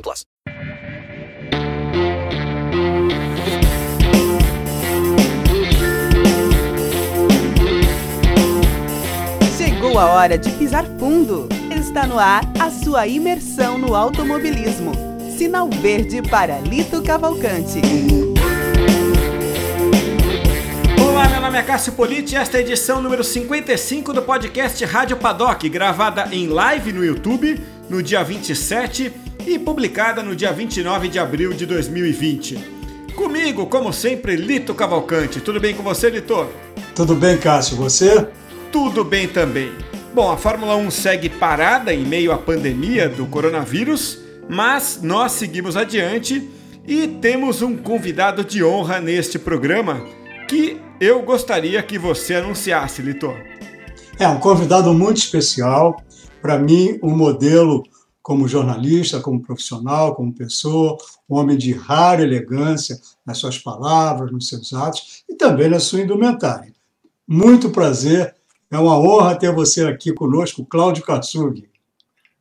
plus. Chegou a hora de pisar fundo. Está no ar a sua imersão no automobilismo. Sinal verde para Lito Cavalcante. Olá, meu nome é Cássio Politi e esta é a edição número 55 do podcast Rádio Paddock, gravada em live no YouTube no dia 27 e publicada no dia 29 de abril de 2020. Comigo, como sempre, Lito Cavalcante. Tudo bem com você, Lito? Tudo bem, Cássio, você? Tudo bem também. Bom, a Fórmula 1 segue parada em meio à pandemia do coronavírus, mas nós seguimos adiante e temos um convidado de honra neste programa que eu gostaria que você anunciasse, Litor. É um convidado muito especial, para mim, um modelo como jornalista, como profissional, como pessoa, um homem de rara elegância nas suas palavras, nos seus atos e também na sua indumentária. Muito prazer, é uma honra ter você aqui conosco, Cláudio Katsug.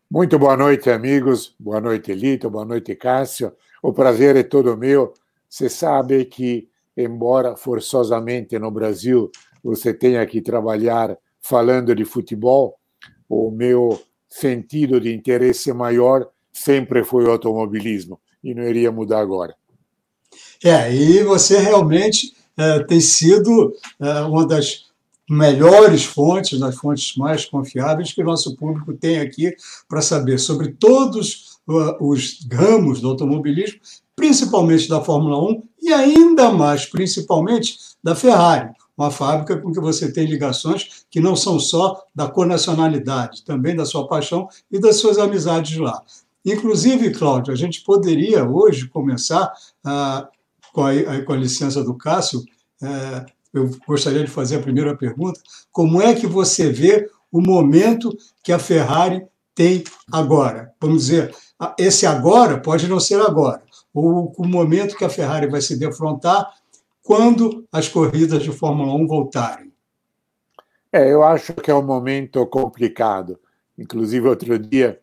Muito boa noite, amigos. Boa noite, Lito. Boa noite, Cássio. O prazer é todo meu. Você sabe que embora forçosamente no Brasil você tenha que trabalhar falando de futebol, o meu sentido de interesse maior sempre foi o automobilismo e não iria mudar agora. É, e você realmente é, tem sido é, uma das melhores fontes, das fontes mais confiáveis que o nosso público tem aqui para saber sobre todos os ramos do automobilismo principalmente da Fórmula 1 e ainda mais, principalmente, da Ferrari, uma fábrica com que você tem ligações que não são só da conacionalidade, também da sua paixão e das suas amizades lá. Inclusive, Cláudio, a gente poderia hoje começar, ah, com, a, licença do Cássio, eh, eu gostaria de fazer a primeira pergunta: como é que você vê o momento que a Ferrari tem agora? Vamos dizer, esse agora pode não ser agora, ou o momento que a Ferrari vai se defrontar quando as corridas de Fórmula 1 voltarem? É, eu acho que é um momento complicado. Inclusive, outro dia,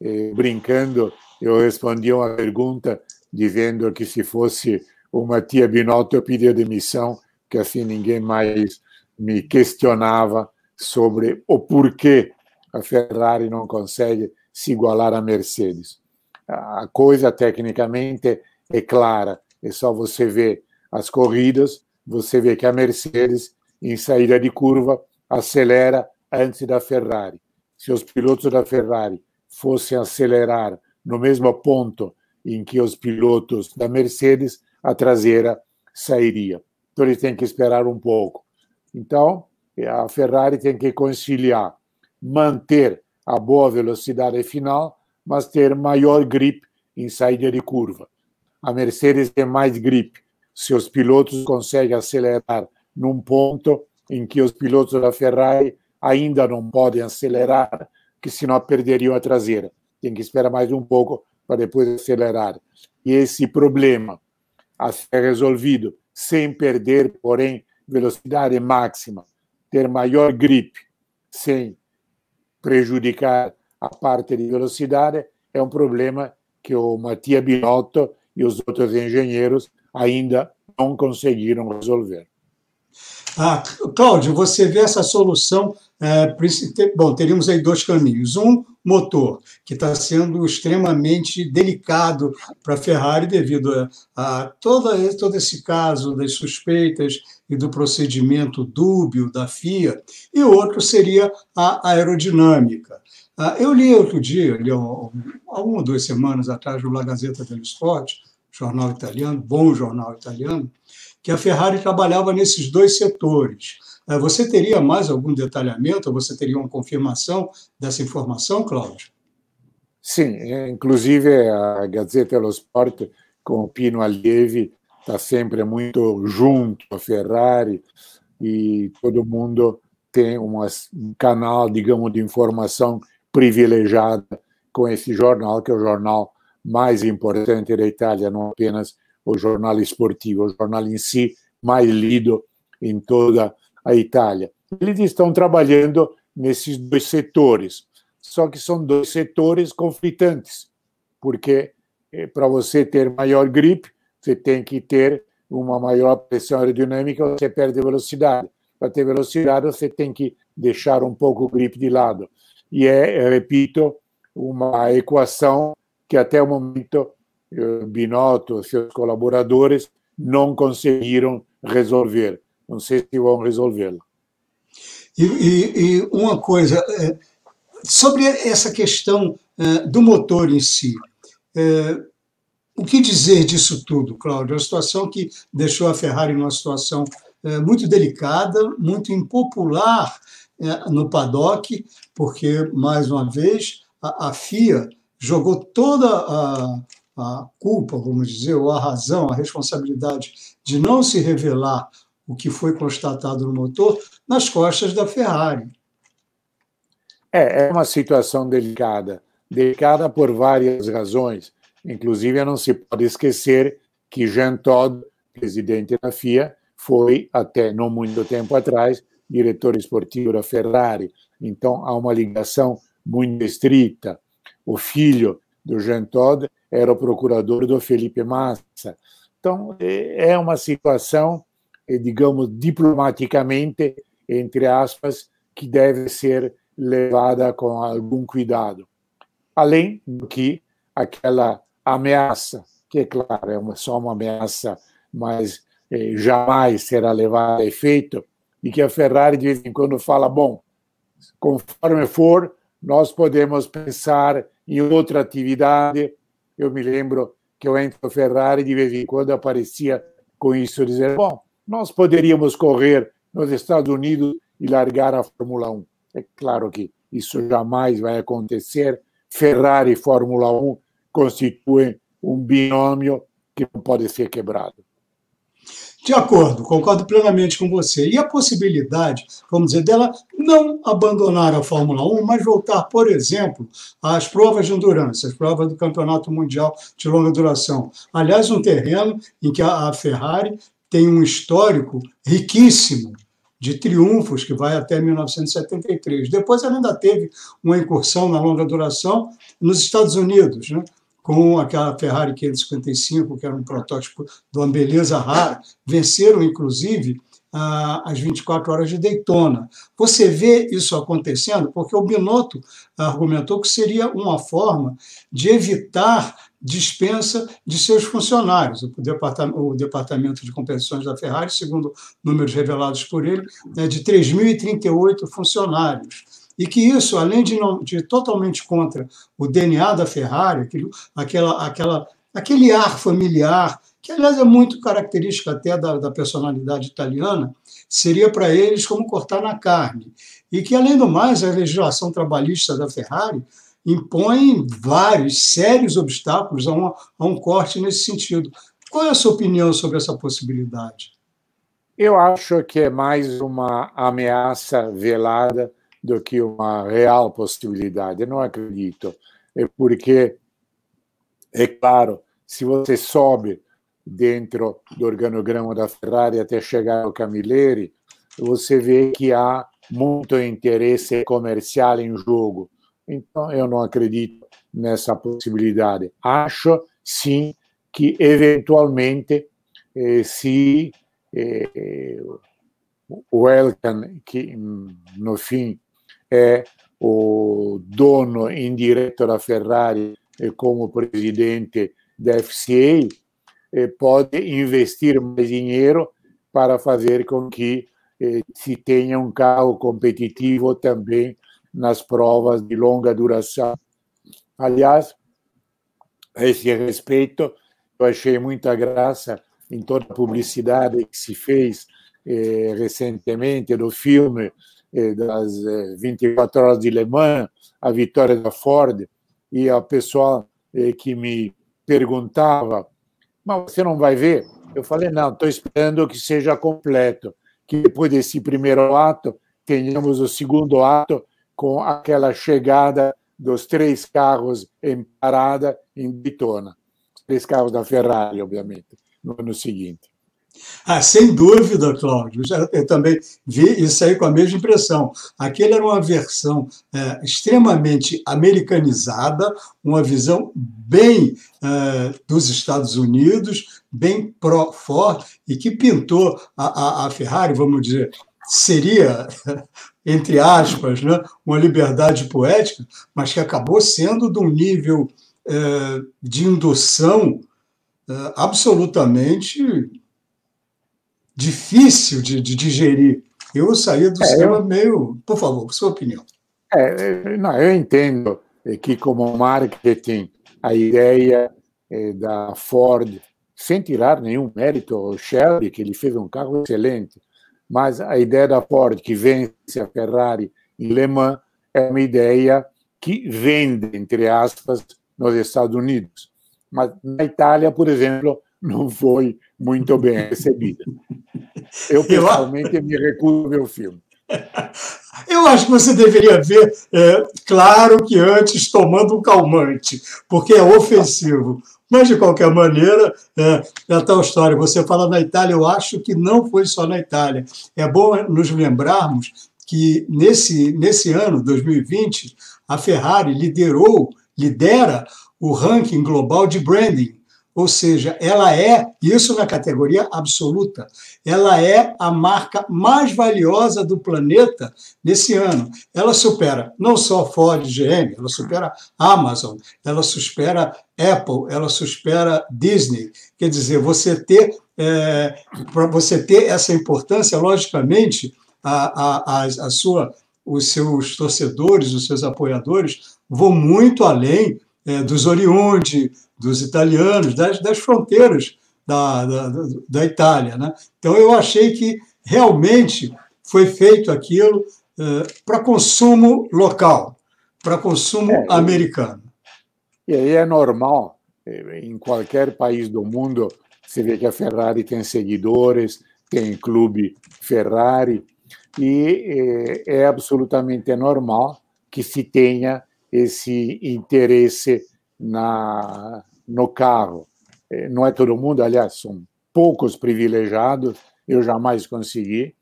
eh, brincando, eu respondi uma pergunta dizendo que se fosse uma tia Binotto eu pedia demissão, que assim ninguém mais me questionava sobre o porquê a Ferrari não consegue se igualar à Mercedes a coisa tecnicamente é clara. É só você ver as corridas, você vê que a Mercedes, em saída de curva, acelera antes da Ferrari. Se os pilotos da Ferrari fossem acelerar no mesmo ponto em que os pilotos da Mercedes, a traseira sairia. Então eles têm que esperar um pouco. Então, a Ferrari tem que conciliar manter a boa velocidade final mas ter maior grip em saída de curva. A Mercedes tem mais grip. Seus pilotos conseguem acelerar num ponto em que os pilotos da Ferrari ainda não podem acelerar, que senão perderiam a traseira. Tem que esperar mais um pouco para depois acelerar. E esse problema a ser resolvido sem perder, porém, velocidade máxima, ter maior grip sem prejudicar a parte de velocidade é um problema que o Mattia Binotto e os outros engenheiros ainda não conseguiram resolver. Ah, Cláudio, você vê essa solução. É, bom, teríamos aí dois caminhos. Um, motor, que está sendo extremamente delicado para a Ferrari devido a, a todo esse caso das suspeitas e do procedimento dúbio da FIA. E o outro seria a aerodinâmica. Ah, eu li outro dia, li há uma ou duas semanas atrás, no La Gazzetta dello Sport, jornal italiano, bom jornal italiano, que a Ferrari trabalhava nesses dois setores. Ah, você teria mais algum detalhamento, você teria uma confirmação dessa informação, Cláudio? Sim, inclusive a Gazzetta dello Sport com o Pino Allievi está sempre muito junto a Ferrari e todo mundo tem um canal, digamos, de informação privilegiada com esse jornal, que é o jornal mais importante da Itália, não apenas o jornal esportivo, o jornal em si mais lido em toda a Itália. Eles estão trabalhando nesses dois setores, só que são dois setores conflitantes, porque eh, para você ter maior grip, você tem que ter uma maior pressão aerodinâmica, você perde velocidade. Para ter velocidade, você tem que deixar um pouco o grip de lado. E é, repito, uma equação que até o momento eh, Binotto e seus colaboradores não conseguiram resolver. Não sei se vão resolvê-la. E, e, e, uma coisa, é, sobre essa questão é, do motor em si, o que dizer disso tudo, Cláudio? É uma situação que deixou a Ferrari numa situação muito delicada, muito impopular no paddock, porque, mais uma vez, a FIA jogou toda a, a culpa, vamos dizer, ou a razão, a responsabilidade de não se revelar o que foi constatado no motor nas costas da Ferrari. É, é uma situação delicada, delicada por várias razões. Inclusive, não se pode esquecer que Jean Todt, presidente da FIA, foi até não muito tempo atrás diretor esportivo da Ferrari. Então há uma ligação muito estrita. O filho do Jean Todt era o procurador do Felipe Massa. Então é, é uma situação digamos, diplomaticamente, entre aspas, que deve ser levada com algum cuidado. Além do que aquela ameaça, que é claro, é só uma ameaça, mas eh, jamais será levada a efeito, e que a Ferrari de vez em quando fala: bom, conforme for, nós podemos pensar em outra atividade. Eu me lembro que eu entro Ferrari de vez em quando aparecia com isso, dizer: bom, nós poderíamos correr nos Estados Unidos e largar a Fórmula 1. É claro que isso jamais vai acontecer. Ferrari e Fórmula 1 constituem um binômio que não pode ser quebrado. De acordo, concordo plenamente com você. E a possibilidade, vamos dizer, dela não abandonar a Fórmula 1, mas voltar, por exemplo, às provas de endurance, às provas do Campeonato Mundial de Longa Duração. Aliás, um terreno em que a Ferrari tem um histórico riquíssimo de triunfos que vai até 1973. Depois ela ainda teve uma incursão na longa duração nos Estados Unidos, né? Com aquela Ferrari 555, que era um protótipo de uma beleza rara. Venceram, inclusive, as 24 horas de Daytona. Você vê isso acontecendo porque o Binotto argumentou que seria uma forma de evitar dispensa de seus funcionários. O departamento, de competições da Ferrari, segundo números revelados por ele, é de 3.038 funcionários. E que isso, além de, não, de totalmente contra o DNA da Ferrari, aquela, aquela, aquele ar familiar, que aliás é muito característico até da, da personalidade italiana, seria para eles como cortar na carne. E que, além do mais, a legislação trabalhista da Ferrari impõe vários sérios obstáculos a, uma, a um corte nesse sentido. Qual é a sua opinião sobre essa possibilidade? Eu acho que é mais uma ameaça velada do que uma real possibilidade. Não acredito. É porque, é claro, se você sobe dentro do organograma da Ferrari até chegar ao Camilleri, você vê que há muito interesse comercial em jogo. Então, eu não acredito nessa possibilidade. Acho, sim, que eventualmente, eh, se eh, o Elkan, que no fim é o dono indireto da Ferrari como presidente da FCA, pode investir mais dinheiro para fazer com que eh, se tenha um carro competitivo também nas provas de longa duração. Aliás, a esse respeito, eu achei muita graça em toda a publicidade que se fez eh, recentemente do filme das eh, 24 horas de Le Mans, a vitória da Ford, e a pessoa eh, que me perguntava, mas você não vai ver? Eu falei, não, estou esperando que seja completo, que depois desse primeiro ato tenhamos o segundo ato com aquela chegada dos três carros em parada em Daytona. Três carros da Ferrari, obviamente, no ano seguinte. Ah, sem dúvida, Cláudio. Eu também vi isso aí com a mesma impressão. Aquele era uma versão é, extremamente americanizada, uma visão bem é, dos Estados Unidos, bem pró-Ford, e que pintou a, a, a Ferrari, vamos dizer, seria, entre aspas, né, uma liberdade poética, mas que acabou sendo de um nível é, de indução é, absolutamente difícil de, de digerir. Eu saí do é, cinema eu... meio. Por favor, sua opinião. É, não, eu entendo que, como marketing, a ideia é, da Ford, sem tirar nenhum mérito ao Shelby, que ele fez um carro excelente, mas a ideia da Ford que vence a Ferrari em Le Mans é uma ideia que vende, entre aspas, nos Estados Unidos. Mas na Itália, por exemplo, não foi muito bem recebida. Eu, pessoalmente, me recuso a ver o filme. Eu acho que você deveria ver, é, claro que antes tomando um calmante, porque é ofensivo. Mas, de qualquer maneira, é, é tal história. Você fala na Itália, eu acho que não foi só na Itália. É bom nos lembrarmos que nesse, nesse ano, 2020, a Ferrari liderou, lidera o ranking global de branding. Ou seja, ela é, isso na categoria absoluta, ela é a marca mais valiosa do planeta nesse ano. Ela supera não só Ford GM, ela supera Amazon, ela supera Apple, ela supera Disney. Quer dizer, você ter, é, para você ter essa importância, logicamente, a, a, a sua, os seus torcedores, os seus apoiadores vão muito além é, dos oriunde, dos italianos, das, das fronteiras da, da, da, Itália. Né? Então, eu achei que realmente foi feito aquilo é, para consumo local, para consumo é, americano. E aí é normal, é, em qualquer país do mundo, você vê que a Ferrari tem seguidores, tem clube Ferrari, e é, é absolutamente normal que se tenha esse interesse na, no carro. É, não é todo mundo, aliás, são poucos privilegiados, eu jamais consegui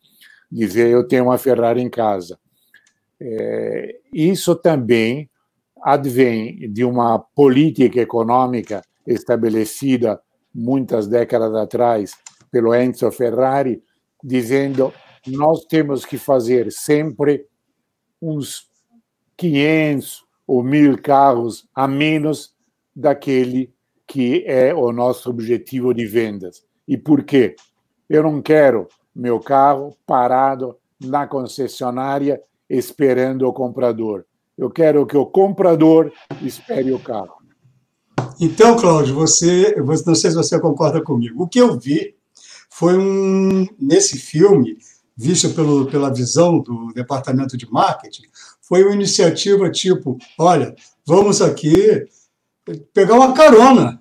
dizer eu tenho uma Ferrari em casa. É, isso também advém de uma política econômica estabelecida muitas décadas atrás pelo Enzo Ferrari, dizendo nós temos que fazer sempre uns 500 ou mil carros a menos daquele que é o nosso objetivo de vendas. E por quê? Eu não quero meu carro parado na concessionária esperando o comprador. Eu quero que o comprador espere o carro. Então, Cláudio, você, não sei se você concorda comigo. O que eu vi foi um nesse filme, visto pelo, pela visão do departamento de marketing, foi uma iniciativa tipo: olha, vamos aqui pegar uma carona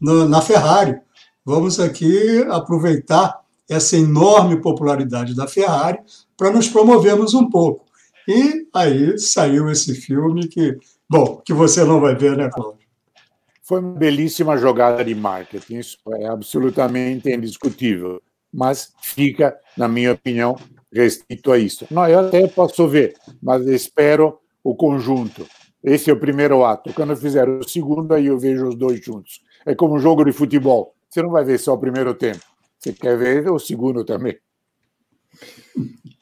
na Ferrari, vamos aqui aproveitar essa enorme popularidade da Ferrari para nos promovermos um pouco. E aí saiu esse filme que, bom, que você não vai ver, né, Cláudio? Foi uma belíssima jogada de marketing, isso é absolutamente indiscutível, mas fica, na minha opinião, restrito a isso. Não, eu até posso ver, mas espero o conjunto. Esse é o primeiro ato. Quando eu fizer o segundo, aí eu vejo os dois juntos. É como um jogo de futebol. Você não vai ver só o primeiro tempo. Você quer ver o segundo também.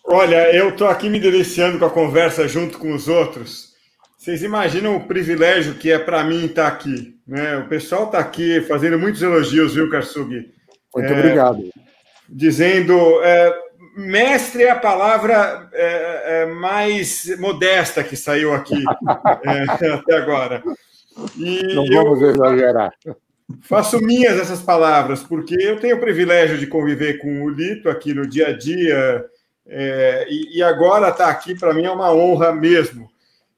Olha, eu estou aqui me deliciando com a conversa junto com os outros. Vocês imaginam o privilégio que é para mim estar aqui. Né? O pessoal está aqui fazendo muitos elogios, viu, Karsug? Muito é, obrigado. Dizendo. É, mestre é a palavra é, é, mais modesta que saiu aqui é, até agora. E Não vamos exagerar. Faço minhas essas palavras, porque eu tenho o privilégio de conviver com o Lito aqui no dia a dia, é, e, e, agora estar tá aqui para mim é uma honra mesmo.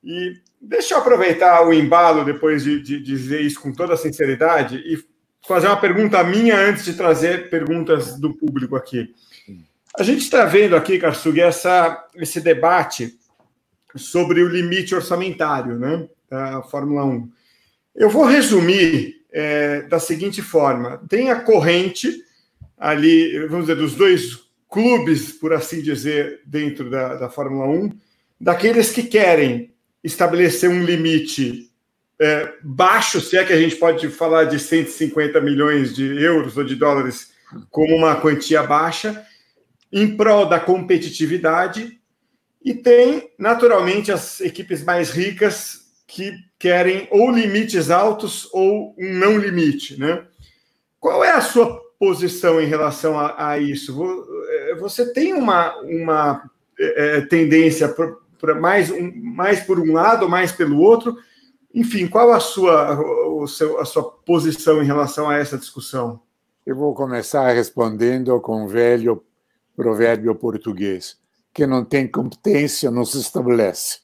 E deixa eu aproveitar o embalo depois de, de, de dizer isso com toda a sinceridade e fazer uma pergunta minha antes de trazer perguntas do público aqui. A gente está vendo aqui, Karsug, essa, esse debate sobre o limite orçamentário né, da Fórmula 1. Eu vou resumir é, da seguinte forma: tem a corrente ali, vamos dizer, dos dois clubes, por assim dizer, dentro da, da Fórmula 1, daqueles que querem estabelecer um limite é, baixo, se é que a gente pode falar de 150 milhões de euros ou de dólares como uma quantia baixa, em prol da competitividade, e tem, naturalmente, as equipes mais ricas que querem ou limites altos ou um não limite. Né? Qual é a sua posição em relação a, a isso? É, você tem uma, uma é, tendência para mais, um, mais por um lado, mais pelo outro? Enfim, qual a sua, o seu, a sua posição em relação a essa discussão? Eu vou começar respondendo com o velho provérbio português: que não tem competência não se estabelece.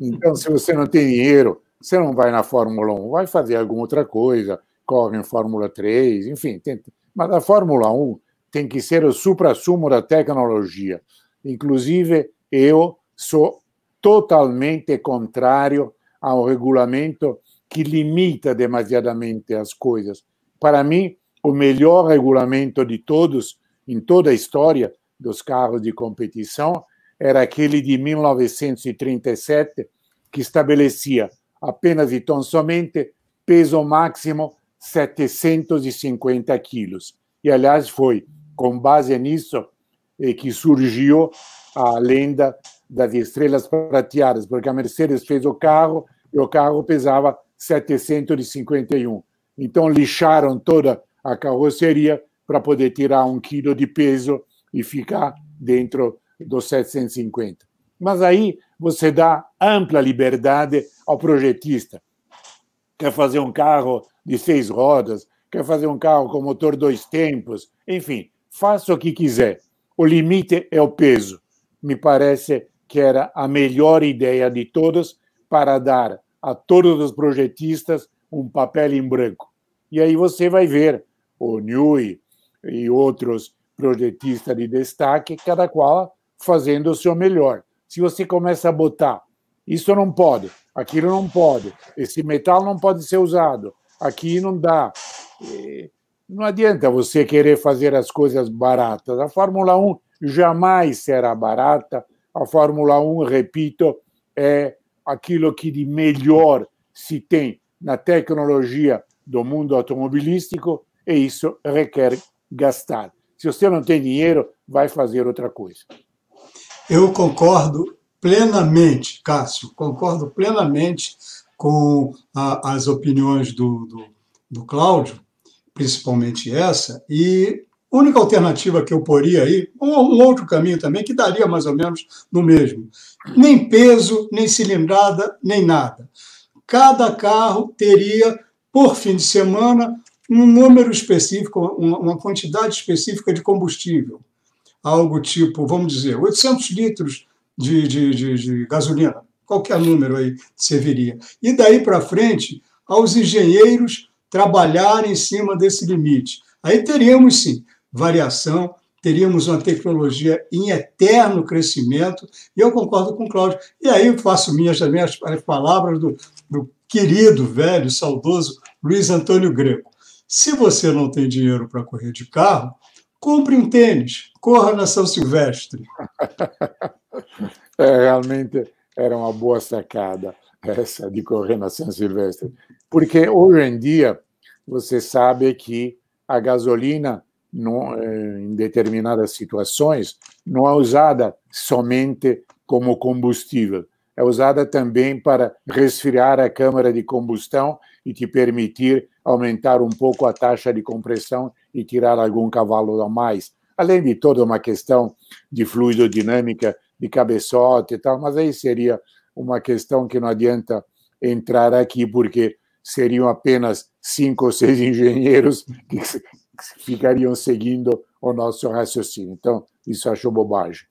Então, se você não tem dinheiro, você não vai na Fórmula 1, vai fazer alguma outra coisa, corre em Fórmula 3, enfim. Tem... Mas a Fórmula 1 tem que ser o supra-sumo da tecnologia. Inclusive, eu sou totalmente contrário ao regulamento que limita demasiadamente as coisas. Para mim, o melhor regulamento de todos, em toda a história dos carros de competição, era aquele de 1937, que estabelecia apenas e tão somente peso máximo 750 quilos. E, aliás, foi com base nisso que surgiu a lenda das estrelas prateadas, porque a Mercedes fez o carro e o carro pesava 751. Então lixaram toda a carroceria para poder tirar um quilo de peso e ficar dentro dos 750. Mas aí você dá ampla liberdade ao projetista. Quer fazer um carro de seis rodas, quer fazer um carro com motor dois tempos, enfim, faça o que quiser. O limite é o peso. Me parece que era a melhor ideia de todos para dar a todos os projetistas um papel em branco. E aí você vai ver o Newey e outros projetistas de destaque, cada qual fazendo o seu melhor. Se você começa a botar, isso não pode, aquilo não pode, esse metal não pode ser usado, aqui não dá. Não adianta você querer fazer as coisas baratas. A Fórmula 1 jamais será barata. A Fórmula 1, repito, é aquilo que de melhor se tem na tecnologia do mundo automobilístico e isso requer gastar. Se você não tem dinheiro, vai fazer outra coisa. Eu concordo plenamente, Cássio, concordo plenamente com a, as opiniões do, do, do Cláudio, principalmente essa, e a única alternativa que eu poria aí, um, um outro caminho também, que daria mais ou menos no mesmo. Nem peso, nem cilindrada, nem nada. Cada carro teria, por fim de semana, um número específico, uma quantidade específica de combustível. Algo tipo, vamos dizer, 800 litros de, de, de, de gasolina, qualquer número aí serviria. E daí para frente, aos engenheiros trabalharem em cima desse limite. Aí teríamos sim variação, teríamos uma tecnologia em eterno crescimento, e eu concordo com o Cláudio. E aí faço minhas palavras do, do querido, velho, saudoso Luiz Antônio Greco. Se você não tem dinheiro para correr de carro, compre um tênis, corra na São Silvestre. É, realmente era uma boa sacada essa de correr na São Silvestre. Porque hoje em dia, você sabe que a gasolina não, eh, em determinadas situações, não é usada somente como combustível, é usada também para resfriar a câmara de combustão e te permitir aumentar um pouco a taxa de compressão e tirar algum cavalo a mais. Além de toda uma questão de fluidodinâmica, de cabeçote e tal, mas aí seria uma questão que não adianta entrar aqui, porque seriam apenas cinco ou seis engenheiros que ficariam seguindo o nosso raciocínio. Então, isso acho bobagem.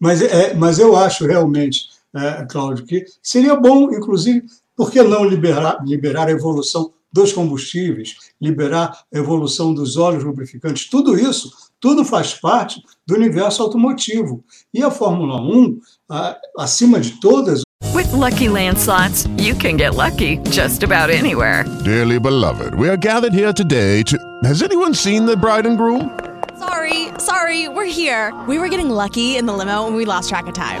Mas, é, mas eu acho realmente é, Cláudio, que seria bom, inclusive, por que não liberar, liberar a evolução dos combustíveis, liberar a evolução dos óleos lubrificantes? Tudo isso, tudo faz parte do universo automotivo. E a Fórmula 1, acima de todas. With lucky landslots, you can get lucky just about anywhere. Dearly beloved, we are gathered here today to. Has anyone seen the bride and groom? Sorry, sorry, we're here. We were getting lucky in the limo and we lost track of time.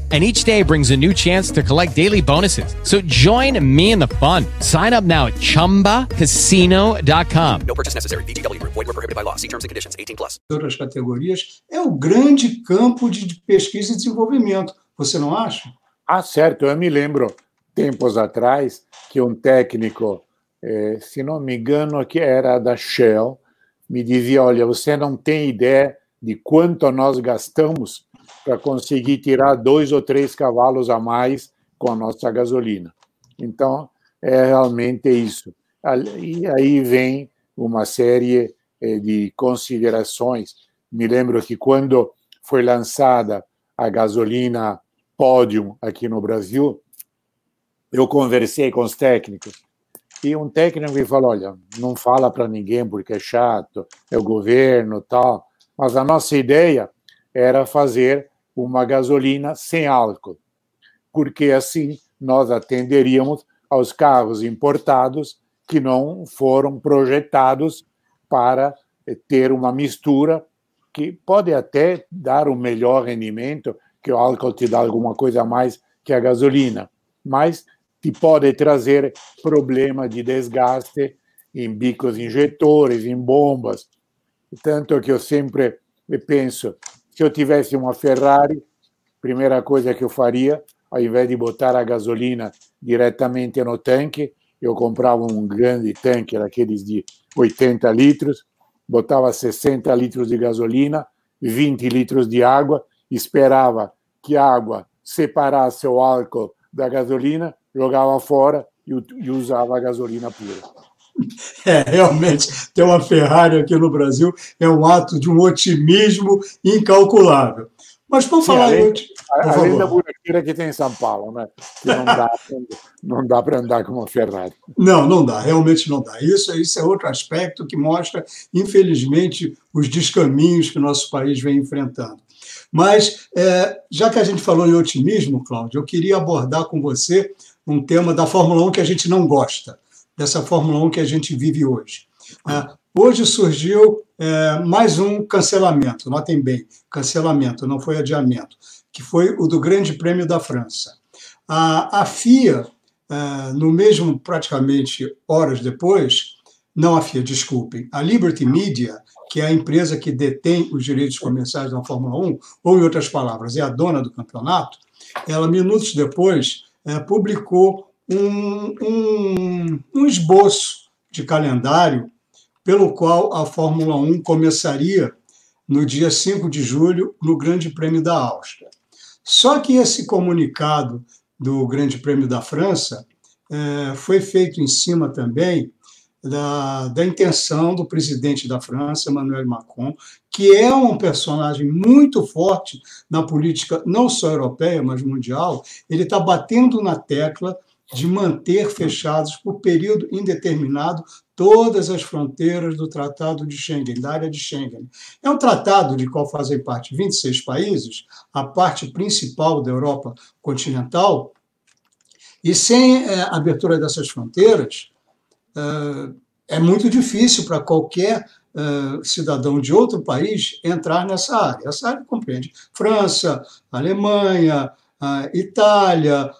and each day brings a new chance to collect daily bonuses. So join me in the fun. Sign up now at ChumbaCasino.com. No purchase necessary. BGW. Void were prohibited by law. See terms and conditions. 18 plus. Outras categorias é o grande campo de pesquisa e desenvolvimento. Você não acha? Ah, certo. Eu me lembro, tempos atrás, que um técnico, eh, se não me engano, que era da Shell, me dizia, olha, você não tem ideia de quanto nós gastamos para conseguir tirar dois ou três cavalos a mais com a nossa gasolina. Então, é realmente isso. E aí vem uma série eh, de considerações. Me lembro que quando foi lançada a gasolina Podium aqui no Brasil, eu conversei com os técnicos e um técnico me falou: olha, não fala para ninguém porque é chato, é o governo tal, mas a nossa ideia era fazer uma gasolina sem álcool, porque assim nós atenderíamos aos carros importados que não foram projetados para ter uma mistura que pode até dar um melhor rendimento, que o álcool te dá alguma coisa a mais que a gasolina, mas te pode trazer problema de desgaste em bicos injetores, em bombas. Tanto que eu sempre penso, se eu tivesse uma Ferrari, primeira coisa que eu faria, ao invés de botar a gasolina diretamente no tanque, eu comprava um grande tanque, daqueles de 80 litros, botava 60 litros de gasolina, 20 litros de água, esperava que a água separasse o álcool da gasolina, jogava fora e usava a gasolina pura. É, realmente, ter uma Ferrari aqui no Brasil é um ato de um otimismo incalculável. Mas por falar além, em além da buraqueira que tem em São Paulo, né? Que não dá, não dá para andar com uma Ferrari. Não, não dá, realmente não dá. Isso, isso é outro aspecto que mostra, infelizmente, os descaminhos que o nosso país vem enfrentando. Mas, é, já que a gente falou em otimismo, Cláudio, eu queria abordar com você um tema da Fórmula 1 que a gente não gosta, dessa Fórmula 1 que a gente vive hoje. É, hoje surgiu é, mais um cancelamento, notem bem, cancelamento, não foi adiamento, que foi o do Grande Prêmio da França. A, a FIA, é, no mesmo, praticamente horas depois, não a FIA, desculpem, a Liberty Media, que é a empresa que detém os direitos comerciais da Fórmula 1, ou em outras palavras, é a dona do campeonato, ela, minutos depois, é, publicou um, um, um esboço de calendário pelo qual a Fórmula 1 começaria no dia 5 de julho no Grande Prêmio da Áustria. Só que esse comunicado do Grande Prêmio da França é, foi feito em cima também da, da intenção do presidente da França, Emmanuel Macron, que é um personagem muito forte na política não só europeia, mas mundial. Ele está batendo na tecla de manter fechados por período indeterminado todas as fronteiras do Tratado de Schengen, da área de Schengen. É um tratado de qual fazem parte 26 países, a parte principal da Europa continental, e sem é, abertura dessas fronteiras, é, é muito difícil para qualquer é, cidadão de outro país entrar nessa área. Essa área compreende França, Alemanha, Itália,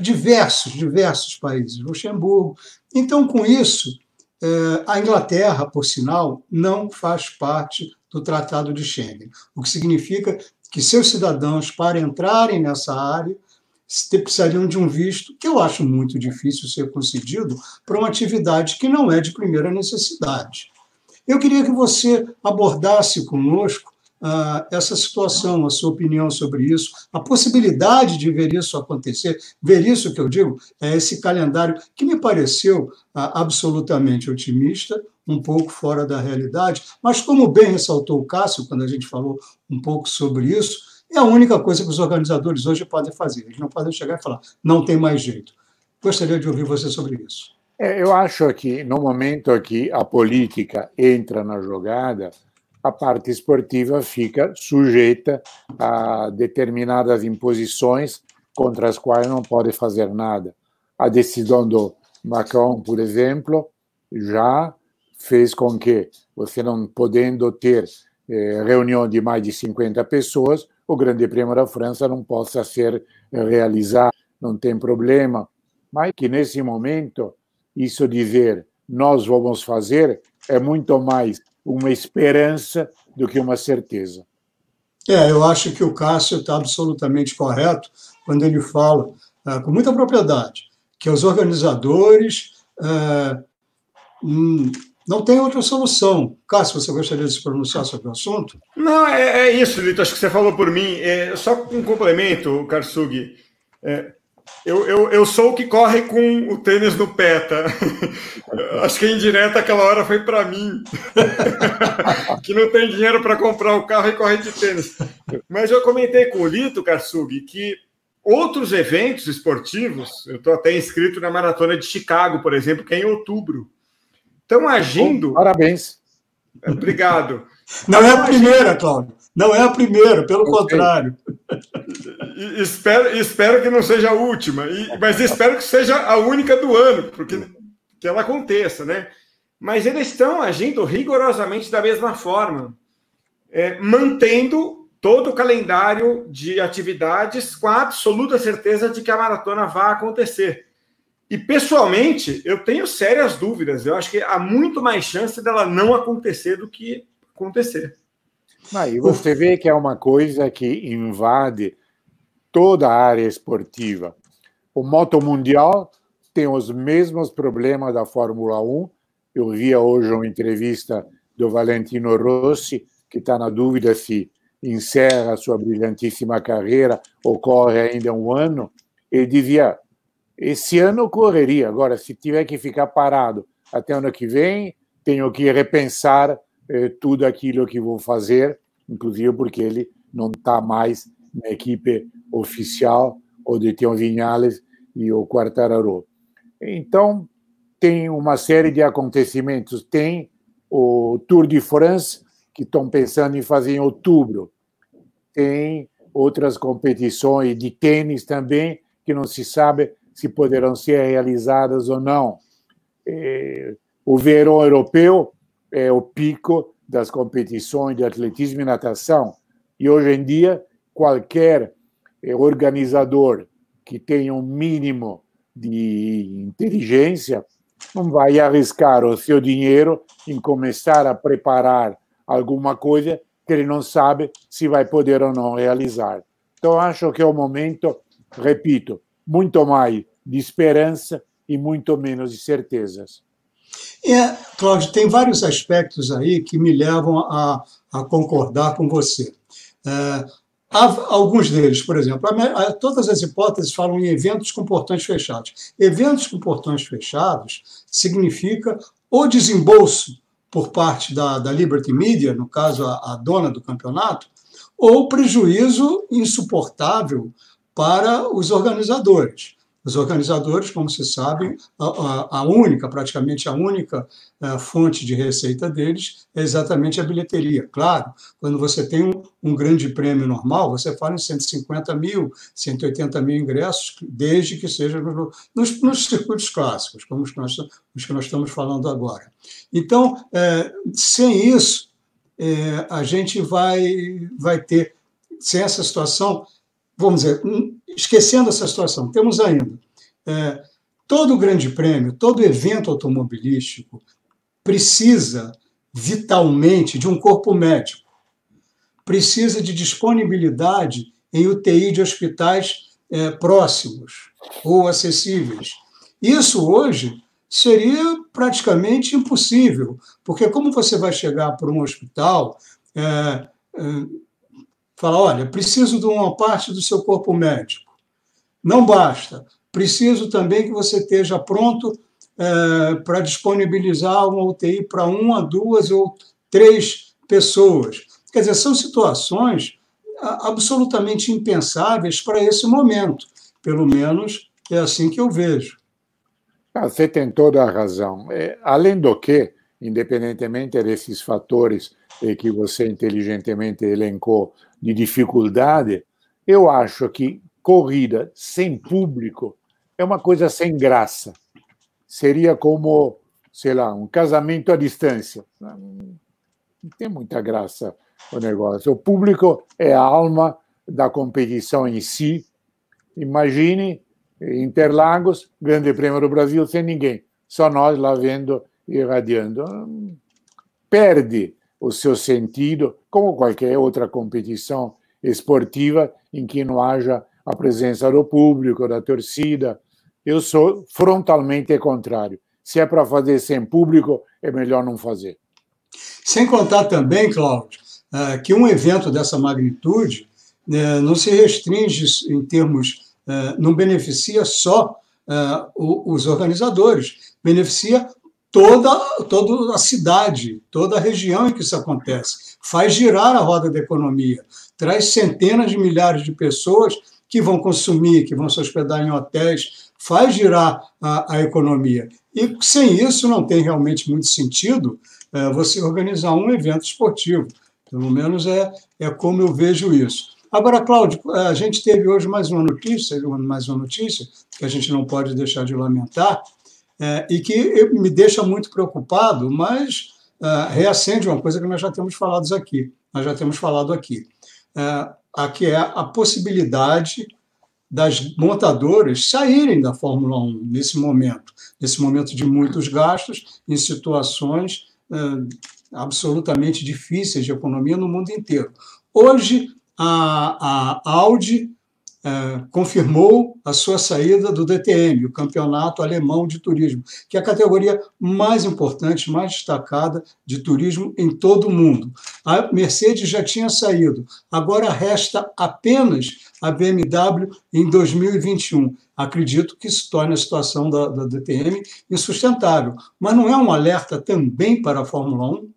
diversos, diversos países, Luxemburgo. Então, com isso, é, a Inglaterra, por sinal, não faz parte do Tratado de Schengen, o que significa que seus cidadãos, para entrarem nessa área, precisariam de um visto que eu acho muito difícil ser concedido para uma atividade que não é de primeira necessidade. Eu queria que você abordasse conosco uh, essa situação, a sua opinião sobre isso, a possibilidade de ver isso acontecer, ver isso que eu digo, é esse calendário que me pareceu uh, absolutamente otimista, um pouco fora da realidade, mas como bem ressaltou o Cássio, quando a gente falou um pouco sobre isso, é a única coisa que os organizadores hoje podem fazer. Eles não podem chegar e falar, não tem mais jeito. Gostaria de ouvir você sobre isso. É, eu acho que no momento que a política entra na jogada, a parte esportiva fica sujeita a determinadas imposições contra as quais não pode fazer nada. A decisão do Macron, por exemplo, já fez com que você não podendo ter eh, reunião de mais de 50 pessoas, o Grande Prêmio da França não possa ser realizado, não tem problema. Mas que nesse momento, isso dizer nós vamos fazer é muito mais uma esperança do que uma certeza. É, eu acho que o Cássio está absolutamente correto quando ele fala, é, com muita propriedade, que os organizadores é, hum, não tem outra solução. Cássio, você gostaria de se pronunciar sobre o assunto? Não, é, é isso, Lito. Acho que você falou por mim. É, só um complemento, Karsug. É, eu, eu, eu sou o que corre com o tênis no pé, tá? Acho que a indireta aquela hora foi para mim, que não tem dinheiro para comprar o carro e corre de tênis. Mas eu comentei com o Lito, Karsug, que outros eventos esportivos, eu estou até inscrito na Maratona de Chicago, por exemplo, que é em outubro estão agindo. parabéns. Obrigado. Não é a primeira, Cláudio. Não é a primeira, pelo okay. contrário. Espero, espero que não seja a última, mas espero que seja a única do ano, porque que ela aconteça, né? Mas eles estão agindo rigorosamente da mesma forma, é, mantendo todo o calendário de atividades com a absoluta certeza de que a maratona vai acontecer. E pessoalmente, eu tenho sérias dúvidas. Eu acho que há muito mais chance dela não acontecer do que acontecer. Ah, e você vê que é uma coisa que invade toda a área esportiva. O moto mundial tem os mesmos problemas da Fórmula 1. Eu via hoje uma entrevista do Valentino Rossi, que está na dúvida se encerra sua brilhantíssima carreira ou corre ainda um ano. Ele dizia: esse ano correria. Agora, se tiver que ficar parado até ano que vem, tenho que repensar tudo aquilo que vou fazer, inclusive porque ele não está mais na equipe oficial, o Tião Vinhales e o Quartararo. Então, tem uma série de acontecimentos. Tem o Tour de France, que estão pensando em fazer em outubro. Tem outras competições de tênis também, que não se sabe se poderão ser realizadas ou não. É, o verão europeu é o pico das competições de atletismo e natação. E hoje em dia, qualquer é, organizador que tenha um mínimo de inteligência não vai arriscar o seu dinheiro em começar a preparar alguma coisa que ele não sabe se vai poder ou não realizar. Então, acho que é o momento, repito, muito mais de esperança e muito menos de certezas. É, Cláudio, tem vários aspectos aí que me levam a, a concordar com você. É, alguns deles, por exemplo, a, a, todas as hipóteses falam em eventos com portões fechados. Eventos com portões fechados significa o desembolso por parte da, da Liberty Media, no caso a, a dona do campeonato, ou prejuízo insuportável para os organizadores. Os organizadores, como se sabe, a, a, única, praticamente a única a é, fonte de receita deles é exatamente a bilheteria. Claro, quando você tem um, um, grande prêmio normal, você fala em 150 mil, 180 mil ingressos, desde que seja no, nos, nos, circuitos clássicos, como os que, nós, os que nós estamos falando agora. Então, é, sem isso, é, a gente vai, vai ter, sem essa situação, vamos dizer, esquecendo essa situação, temos ainda é, todo grande prêmio, todo evento automobilístico precisa vitalmente de um corpo médico, precisa de disponibilidade em UTI de hospitais é, próximos ou acessíveis. Isso hoje seria praticamente impossível, porque como você vai chegar para um hospital, é, falar, olha, preciso de uma parte do seu corpo médico. Não basta, preciso também que você esteja pronto é, para disponibilizar uma UTI para uma, duas ou três pessoas. Quer dizer, são situações absolutamente impensáveis para esse momento. Pelo menos é assim que eu vejo. Ah, você tem toda a razão. É, além do que, independentemente desses fatores eh, que você inteligentemente elencou de dificuldade, eu acho que corrida sem público é uma coisa sem graça. Seria como, sei lá, um casamento à distância. Não tem muita graça o negócio. O público é a alma da competição em si. Imagine Interlagos, Grande Prêmio do Brasil sem ninguém, só nós lá vendo e irradiando. Perde o seu sentido, como qualquer outra competição esportiva em que não haja a presença do público, da torcida. Eu sou frontalmente contrário. Se é para fazer sem público, é melhor não fazer. Sem contar também, Cláudio, é, que um evento dessa magnitude né, não se restringe em termos é, não beneficia só é, os organizadores, beneficia toda, toda a cidade, toda a região em que isso acontece. Faz girar a roda da economia, traz centenas de milhares de pessoas que vão consumir, que vão se hospedar em hotéis, faz girar a, a economia. E sem isso não tem realmente muito sentido é, você organizar um evento esportivo. Pelo menos é, é como eu vejo isso. Agora, Cláudio, a gente teve hoje mais uma notícia, mais uma notícia que a gente não pode deixar de lamentar, é, e que me deixa muito preocupado, mas é, reacende uma coisa que nós já temos falado aqui. Nós já temos falado aqui. É, aqui é a possibilidade das montadoras saírem da Fórmula 1 nesse momento, nesse momento de muitos gastos, em situações é, absolutamente difíceis de economia no mundo inteiro. Hoje, a, a Audi é, confirmou a sua saída do DTM, o Campeonato Alemão de Turismo, que é a categoria mais importante, mais destacada de turismo em todo o mundo. A Mercedes já tinha saído, agora resta apenas a BMW em 2021. Acredito que isso torne a situação da, da DTM insustentável. Mas não é um alerta também para a Fórmula 1?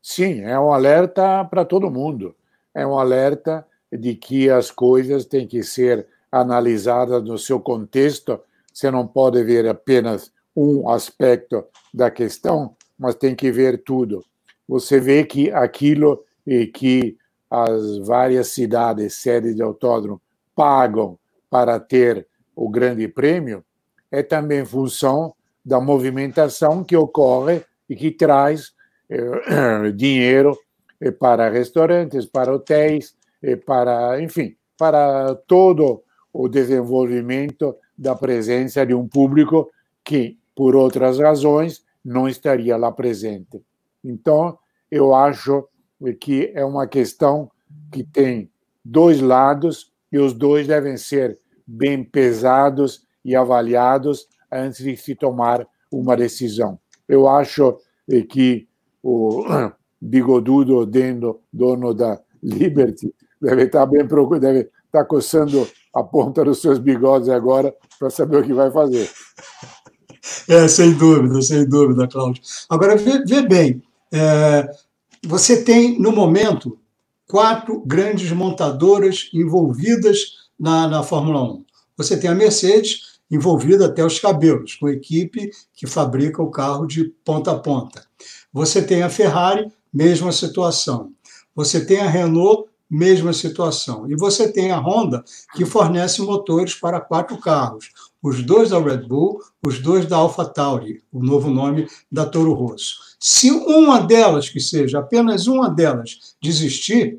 Sim, é um alerta para todo mundo é um alerta de que as coisas têm que ser analisadas no seu contexto. Você não pode ver apenas um aspecto da questão, mas tem que ver tudo. Você vê que aquilo que as várias cidades, sedes de autódromo, pagam para ter o grande prêmio é também função da movimentação que ocorre e que traz eh, dinheiro para restaurantes, para hotéis, para, enfim, para todo o desenvolvimento da presença de um público que, por outras razões, não estaria lá presente. Então, eu acho que é uma questão que tem dois lados e os dois devem ser bem pesados e avaliados antes de se tomar uma decisão. Eu acho que o, bigodudo dono da Liberty, deve estar bem procurado, deve estar coçando a ponta dos seus bigodes agora para saber o que vai fazer. É, sem dúvida, sem dúvida, Cláudio. Agora, vê, vê bem, é, você tem, no momento, quatro grandes montadoras envolvidas na, na Fórmula 1. Você tem a Mercedes, envolvida até os cabelos, com equipe que fabrica o carro de ponta a ponta. Você tem a Ferrari, mesma situação. Você tem a Renault, mesma situação. E você tem a Honda, que fornece motores para quatro carros. Os dois da Red Bull, os dois da AlphaTauri, o novo nome da Toro Rosso. Se uma delas, que seja apenas uma delas, desistir,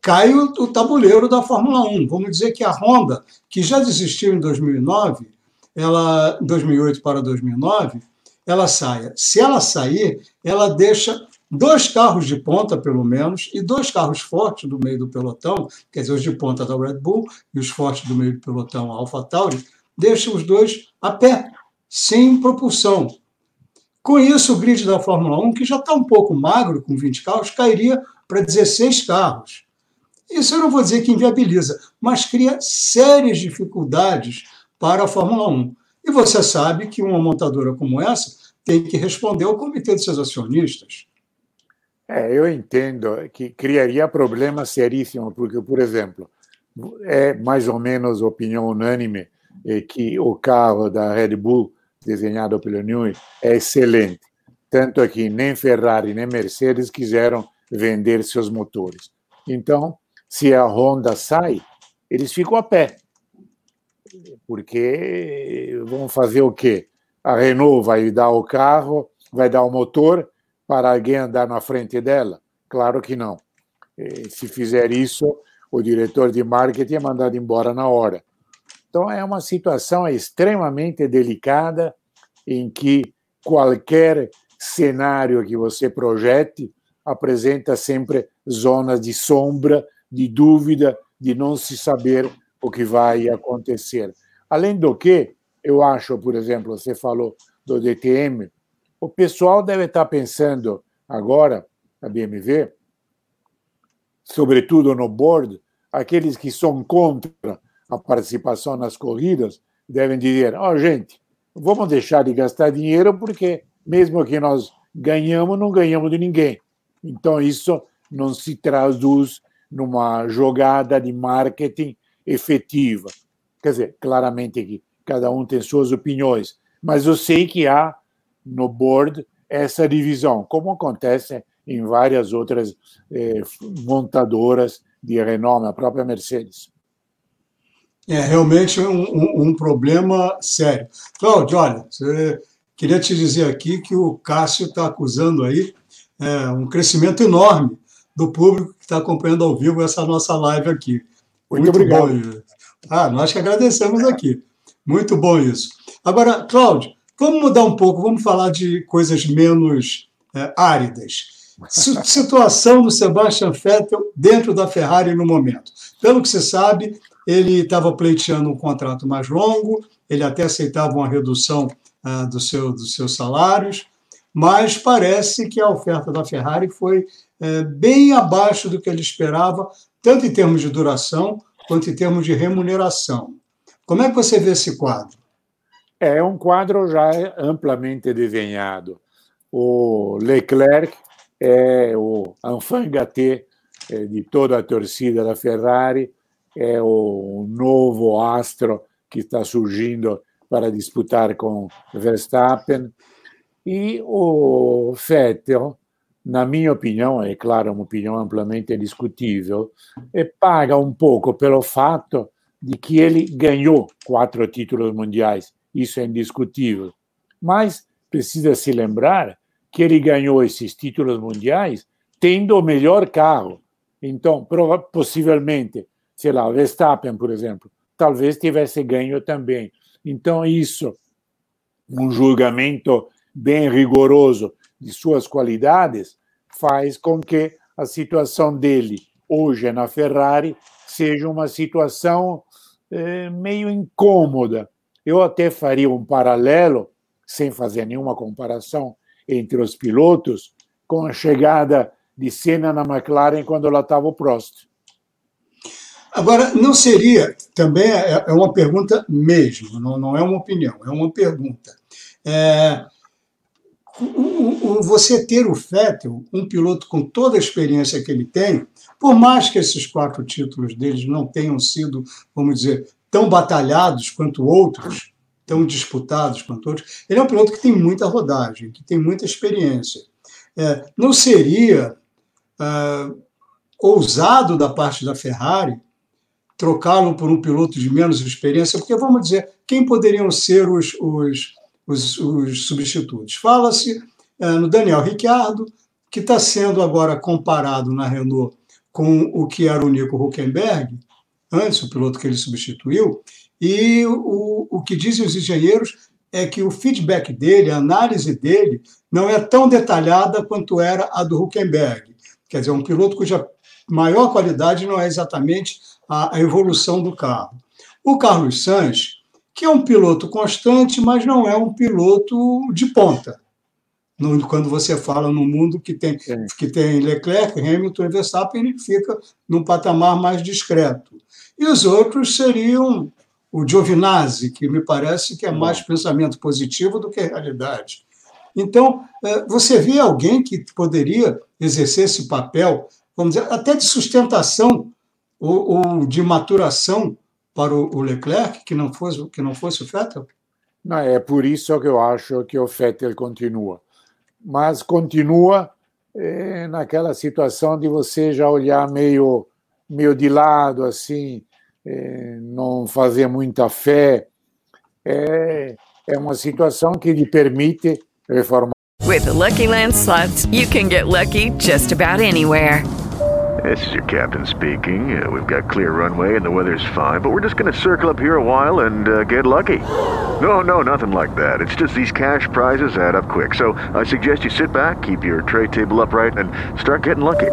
cai o, o tabuleiro da Fórmula 1. Vamos dizer que a Honda, que já desistiu em 2009, ela 2008 para 2009, ela saia. Se ela sair, ela deixa dois carros de ponta, pelo menos, e dois carros fortes do meio do pelotão, quer dizer, os de ponta da Red Bull e os fortes do meio do pelotão, a AlphaTauri, deixa os dois a pé, sem propulsão. Com isso, o grid da Fórmula 1, que já está um pouco magro, com 20 carros, cairia para 16 carros. Isso eu não vou dizer que inviabiliza, mas cria sérias dificuldades para a Fórmula 1. E você sabe que uma montadora como essa tem que responder ao comitê de seus acionistas. É, eu entendo que criaria problemas seríssimos, porque, por exemplo, é mais ou menos opinião unânime que o carro da Red Bull, desenhado pelo Newey, é excelente. Tanto que nem Ferrari nem Mercedes quiseram vender seus motores. Então, se a Honda sai, eles ficam a pé. Porque vão fazer o quê? A Renault vai dar o carro, vai dar o motor para alguém andar na frente dela? Claro que não. Se fizer isso, o diretor de marketing é mandado embora na hora. Então, é uma situação extremamente delicada em que qualquer cenário que você projete apresenta sempre zonas de sombra, de dúvida, de não se saber o que vai acontecer. Além do que, eu acho, por exemplo, você falou do DTM, o pessoal deve estar pensando agora, a BMW, sobretudo no board, aqueles que são contra a participação nas corridas, devem dizer: ó, oh, gente, vamos deixar de gastar dinheiro porque, mesmo que nós ganhamos, não ganhamos de ninguém. Então, isso não se traduz numa jogada de marketing efetiva. Quer dizer, claramente que cada um tem suas opiniões, mas eu sei que há no board essa divisão, como acontece em várias outras eh, montadoras de renome, a própria Mercedes. É realmente um, um, um problema sério. Cláudio, olha, queria te dizer aqui que o Cássio está acusando aí é, um crescimento enorme do público que está acompanhando ao vivo essa nossa live aqui. Muito, Muito obrigado. Bom. Ah, nós que agradecemos aqui. Muito bom isso. Agora, Cláudio, vamos mudar um pouco, vamos falar de coisas menos é, áridas. Situação do Sebastian Vettel dentro da Ferrari no momento. Pelo que se sabe, ele estava pleiteando um contrato mais longo, ele até aceitava uma redução ah, do seu, dos seus salários, mas parece que a oferta da Ferrari foi é, bem abaixo do que ele esperava, tanto em termos de duração quanto em termos de remuneração. Como é que você vê esse quadro? É um quadro já amplamente desenhado. O Leclerc é o enfant gâté é, de toda a torcida da Ferrari, é o novo astro que está surgindo para disputar com Verstappen. E o Vettel, na minha opinião, é claro, uma opinião amplamente discutível, e paga um pouco pelo fato de que ele ganhou quatro títulos mundiais. Isso é indiscutível. Mas precisa se lembrar que ele ganhou esses títulos mundiais tendo o melhor carro. Então, possivelmente, sei lá, Verstappen, por exemplo, talvez tivesse ganho também. Então, isso, um julgamento bem rigoroso de suas qualidades, faz com que a situação dele hoje na Ferrari seja uma situação é, meio incômoda. Eu até faria um paralelo, sem fazer nenhuma comparação entre os pilotos, com a chegada de Senna na McLaren quando ela estava o Prost. Agora, não seria, também é, é uma pergunta mesmo, não, é uma opinião, é uma pergunta. É, você ter o Vettel, um piloto com toda a experiência que ele tem, por mais que esses quatro títulos deles não tenham sido, vamos dizer, tão batalhados quanto outros, tão disputados quanto outros, ele é um piloto que tem muita rodagem, que tem muita experiência. É, não seria é, ousado da parte da Ferrari trocá-lo por um piloto de menos experiência, porque vamos dizer, quem poderiam ser os, os os, os substitutos. Fala-se é, no Daniel Ricciardo, que está sendo agora comparado na Renault com o que era o Nico Huckenberg, antes, o piloto que ele substituiu, e o, o que dizem os engenheiros é que o feedback dele, a análise dele, não é tão detalhada quanto era a do Huckenberg. Quer dizer, um piloto cuja maior qualidade não é exatamente a, a evolução do carro. O Carlos Sainz, que é um piloto constante, mas não é um piloto de ponta. No, quando você fala no mundo que tem, que tem Leclerc, Hamilton e Verstappen, ele fica num patamar mais discreto. E os outros seriam o Giovinazzi, que me parece que é mais pensamento positivo do que realidade. Então, é, você vê alguém que poderia exercer esse papel, vamos dizer, até de sustentação ou, ou de maturação para o Leclerc, que não fosse, que não fosse o Vettel? Não, é por isso que eu acho que o Vettel continua. Mas continua é, naquela situação de você já olhar meio, meio de lado, assim, é, não fazer muita fé. É, é uma situação que lhe permite reformar. With the Lucky Land slots, you can get lucky just about anywhere. This is your captain speaking. Uh, we've got clear runway and the weather's fine, but we're just going to circle up here a while and uh, get lucky. No, no, nothing like that. It's just these cash prizes add up quick. So I suggest you sit back, keep your tray table upright, and start getting lucky.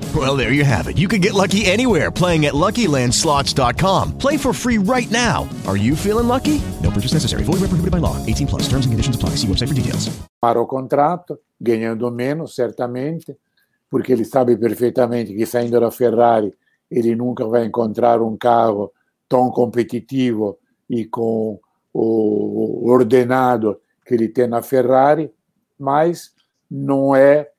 Well, there you have it. You can get lucky anywhere playing at LuckyLandSlots.com. Play for free right now. Are you feeling lucky? No purchase necessary. Void where prohibited by law. 18 plus. Terms and conditions apply. See website for details. Para o contrato, ganhando menos, certamente, porque ele sabe perfeitamente que saindo da Ferrari ele nunca vai encontrar um carro tão competitivo e com o ordenado que ele tem na Ferrari, mas não é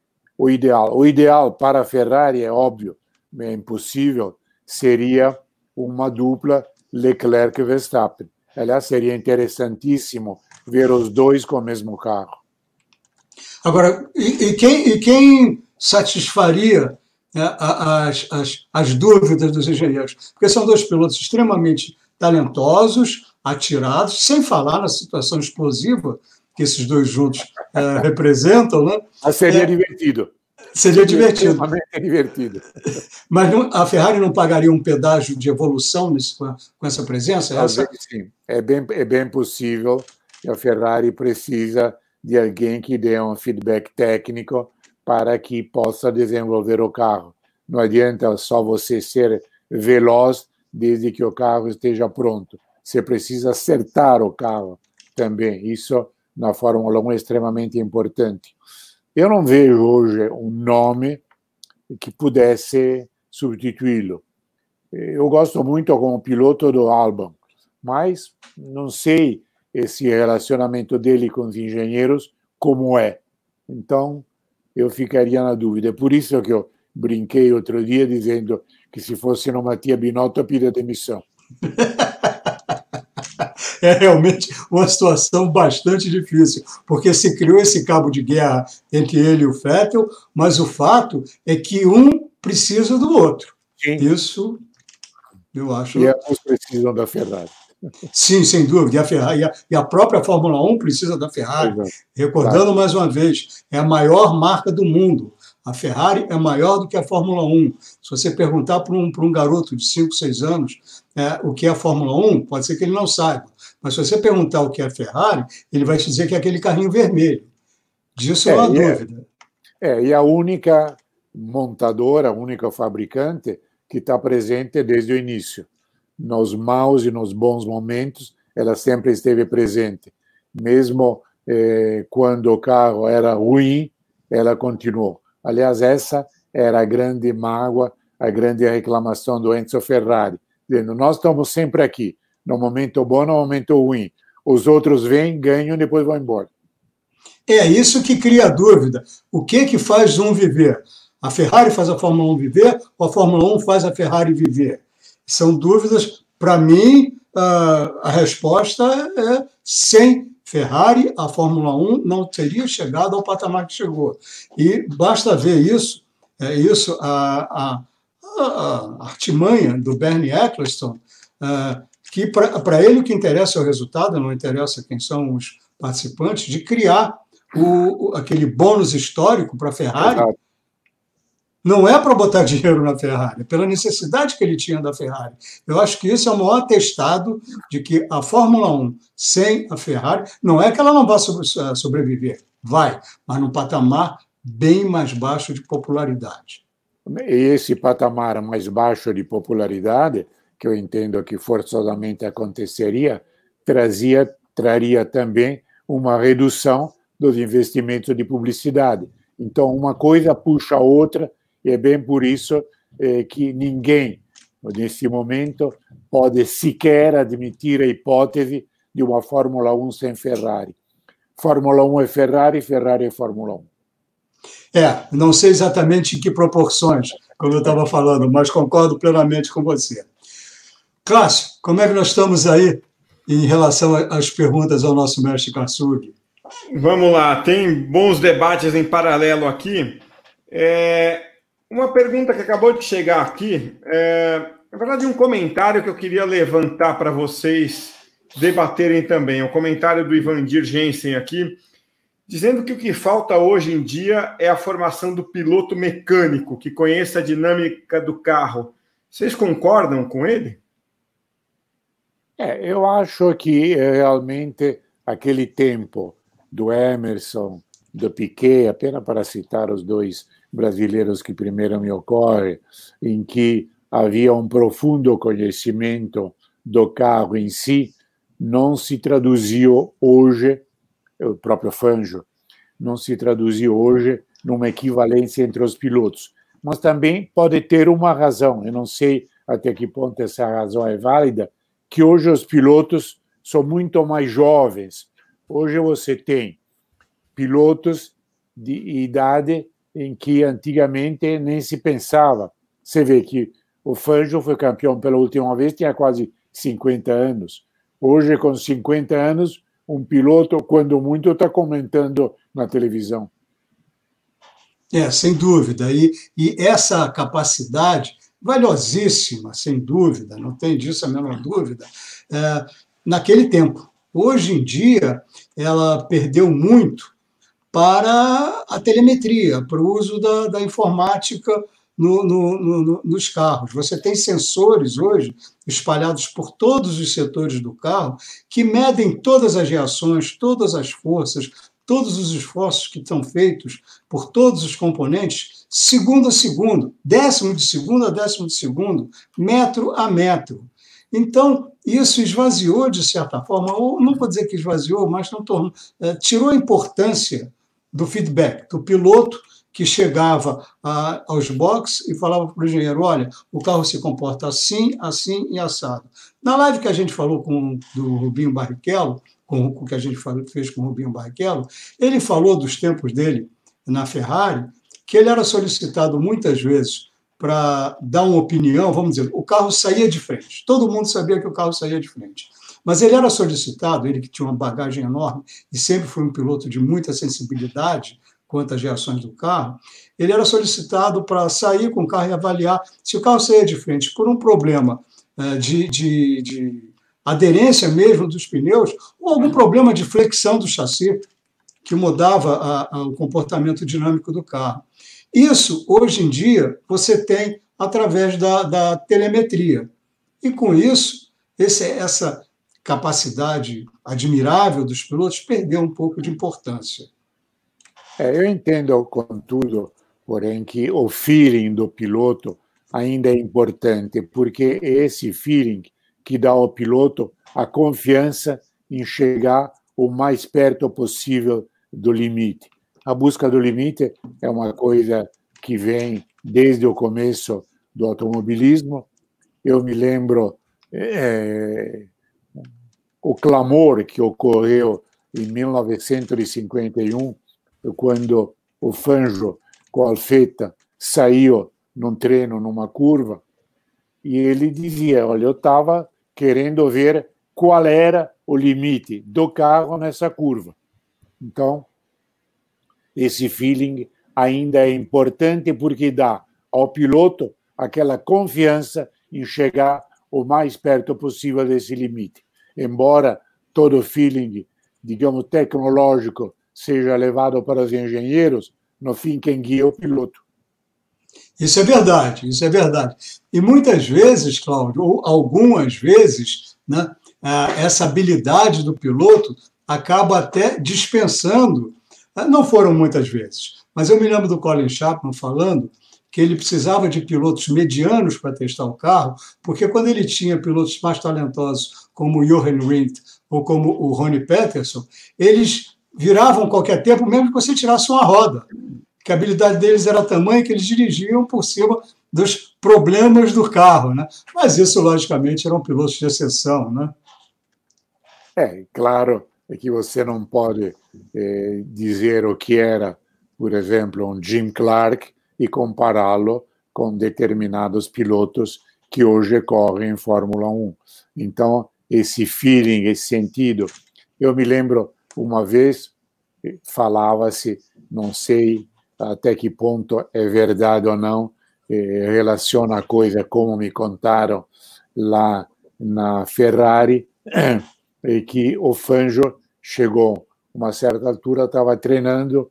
o ideal. O ideal para a Ferrari é óbvio, é impossível, seria uma dupla Leclerc-Verstappen. Aliás, seria interessantíssimo ver os dois com o mesmo carro. Agora, e, e quem, e quem satisfaria né, as, as, as dúvidas dos engenheiros? Porque são dois pilotos extremamente talentosos, atirados, sem falar na situação explosiva que esses dois juntos é, representam. Né? Mas seria é, divertido. Seria divertido. Seria divertido. Mas não, a Ferrari não pagaria um pedágio de evolução nesse, com essa presença? Essa? Sim, é bem, é bem possível que a Ferrari precisa de alguém que dê um feedback técnico para que possa desenvolver o carro. Não adianta só você ser veloz desde que o carro esteja pronto. Você precisa acertar o carro também. Isso na Fórmula 1 é extremamente importante. Eu não vejo hoje um nome que pudesse substituí-lo. Eu gosto muito como piloto do Albon, mas não sei esse relacionamento dele com os engenheiros como é. Então, eu ficaria na dúvida. É por isso que eu brinquei outro dia dizendo que se fosse no Mattia Binotto, eu pedia demissão. é realmente uma situação bastante difícil, porque se criou esse cabo de guerra entre ele e o Vettel, mas o fato é que um precisa do outro. Sim. Isso eu acho. E ambos precisam da Ferrari. Sim, sem dúvida. E a, Ferrari, e a, e a própria Fórmula 1 precisa da Ferrari. Exato. Recordando claro. mais uma vez, é a maior marca do mundo. A Ferrari é maior do que a Fórmula 1. Se você perguntar para um, um garoto de 5, 6 anos é, o que é a Fórmula 1, pode ser que ele não saiba. Mas se você perguntar o que é a Ferrari, ele vai te dizer que é aquele carrinho vermelho. Disso é, não há dúvida. É, é, e a única montadora, a única fabricante que está presente desde o início. Nos maus e nos bons momentos, ela sempre esteve presente. Mesmo eh, quando o carro era ruim, ela continuou. Aliás, essa era a grande mágoa, a grande reclamação do Enzo Ferrari, dizendo: nós estamos sempre aqui, no momento bom, no momento ruim. Os outros vêm, ganham e depois vão embora. É isso que cria dúvida. O que que faz um viver? A Ferrari faz a Fórmula 1 viver ou a Fórmula 1 faz a Ferrari viver? São dúvidas, para mim, uh, a resposta é sem Ferrari, a Fórmula 1 não teria chegado ao patamar que chegou. E basta ver isso, é isso a, a, a artimanha do Bernie Eccleston, uh, que para ele o que interessa é o resultado, não interessa quem são os participantes, de criar o, aquele bônus histórico para a Ferrari. Exato. Não é para botar dinheiro na Ferrari, é pela necessidade que ele tinha da Ferrari. Eu acho que isso é o maior atestado de que a Fórmula 1 sem a Ferrari, não é que ela não vá sobreviver, vai, mas num patamar bem mais baixo de popularidade. E esse patamar mais baixo de popularidade que eu entendo que forçosamente aconteceria, trazia, traria também uma redução dos investimentos de publicidade. Então, uma coisa puxa a outra, e é bem por isso eh, que ninguém, nesse momento, pode sequer admitir a hipótese de uma Fórmula 1 sem Ferrari. Fórmula 1 é Ferrari, Ferrari é Fórmula 1. É, não sei exatamente em que proporções, como eu estava falando, mas concordo plenamente com você. Cássio, como é que nós estamos aí em relação às perguntas ao nosso mestre Katsug? Vamos lá, tem bons debates em paralelo aqui. É, uma pergunta que acabou de chegar aqui, é, na verdade, um comentário que eu queria levantar para vocês debaterem também. Um comentário do Ivandir Jensen aqui, dizendo que o que falta hoje em dia é a formação do piloto mecânico que conheça a dinâmica do carro. Vocês concordam com ele? É, eu acho que eh, realmente aquele tempo do Emerson, do Piquet, apenas para citar os dois brasileiros que primeiro me ocorre, em que havia um profundo conhecimento do carro em si, não se traduziu hoje, o próprio Fanjo, não se traduziu hoje numa equivalência entre os pilotos. Mas também pode ter uma razão, eu não sei até que ponto essa razão é válida, que hoje os pilotos são muito mais jovens. Hoje você tem pilotos de idade em que antigamente nem se pensava. Você vê que o Fangio foi campeão pela última vez, tinha quase 50 anos. Hoje, com 50 anos, um piloto, quando muito, está comentando na televisão. É, sem dúvida. E, e essa capacidade valiosíssima, sem dúvida, não tem disso a menor dúvida, é, naquele tempo. Hoje em dia, ela perdeu muito para a telemetria, para o uso da, da informática no, no, no, nos carros. Você tem sensores hoje espalhados por todos os setores do carro que medem todas as reações, todas as forças, todos os esforços que são feitos por todos os componentes segundo a segundo, décimo de segundo a décimo de segundo, metro a metro. Então, isso esvaziou, de certa forma, ou não vou dizer que esvaziou, mas tornou, é, tirou a importância do feedback, do piloto que chegava a, aos boxes e falava para o engenheiro: olha, o carro se comporta assim, assim e assado. Na live que a gente falou com do Rubinho Barrichello, com o que a gente fez com o Rubinho Barrichello, ele falou dos tempos dele na Ferrari que ele era solicitado muitas vezes para dar uma opinião, vamos dizer, o carro saía de frente. Todo mundo sabia que o carro saía de frente. Mas ele era solicitado, ele que tinha uma bagagem enorme e sempre foi um piloto de muita sensibilidade quanto às reações do carro, ele era solicitado para sair com o carro e avaliar se o carro saía de frente por um problema eh, de, de, de aderência mesmo dos pneus ou algum problema de flexão do chassi que mudava a, a, o comportamento dinâmico do carro. Isso, hoje em dia, você tem através da, da telemetria. E com isso, esse, essa capacidade admirável dos pilotos perdeu um pouco de importância. É, eu entendo, contudo, porém, que o feeling do piloto ainda é importante, porque é esse feeling que dá ao piloto a confiança em chegar o mais perto possível do limite. A busca do limite é uma coisa que vem desde o começo do automobilismo. Eu me lembro é, o clamor que ocorreu em 1951, quando o Fanjo com a Alfeta saiu num treino, numa curva, e ele dizia: Olha, eu estava querendo ver qual era o limite do carro nessa curva. Então, esse feeling ainda é importante porque dá ao piloto aquela confiança em chegar o mais perto possível desse limite. Embora todo o feeling, digamos, tecnológico seja levado para os engenheiros, no fim quem guia é o piloto. Isso é verdade, isso é verdade. E muitas vezes, Cláudio, ou algumas vezes, né, essa habilidade do piloto acaba até dispensando, não foram muitas vezes, mas eu me lembro do Colin Chapman falando que ele precisava de pilotos medianos para testar o carro, porque quando ele tinha pilotos mais talentosos, como o Johan Rindt ou como o Ronnie Peterson, eles viravam qualquer tempo, mesmo que você tirasse uma roda. Que a habilidade deles era tamanha que eles dirigiam por cima dos problemas do carro. Né? Mas isso, logicamente, eram pilotos de exceção. Né? É, claro que você não pode eh, dizer o que era, por exemplo, um Jim Clark e compará-lo com determinados pilotos que hoje correm em Fórmula 1. Então, esse feeling, esse sentido. Eu me lembro uma vez, falava-se, não sei até que ponto é verdade ou não, eh, relaciona a coisa como me contaram lá na Ferrari, que o Fanjo chegou uma certa altura, estava treinando,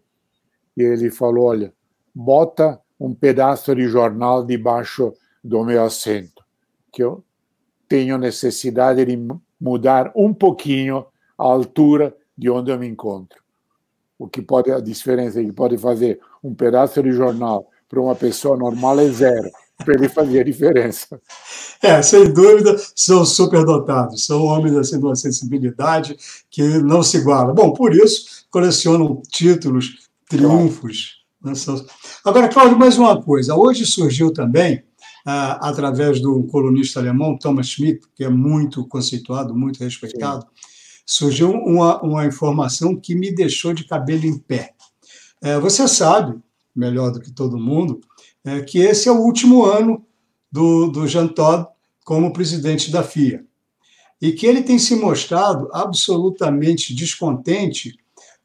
e ele falou: Olha, bota um pedaço de jornal debaixo do meu assento, que eu tenho necessidade de mudar um pouquinho a altura de onde eu me encontro. O que pode a diferença que pode fazer um pedaço de jornal para uma pessoa normal é zero. Para ele fazer a diferença. É, sem dúvida, são superdotados, são homens assim, de uma sensibilidade que não se iguala. Bom, por isso colecionam títulos, triunfos. Agora, Cláudio, mais uma coisa. Hoje surgiu também, através do colunista alemão Thomas Schmidt, que é muito conceituado, muito respeitado, Sim. surgiu uma, uma informação que me deixou de cabelo em pé. É, você sabe, melhor do que todo mundo, é, que esse é o último ano do, do Jean Todt como presidente da FIA. E que ele tem se mostrado absolutamente descontente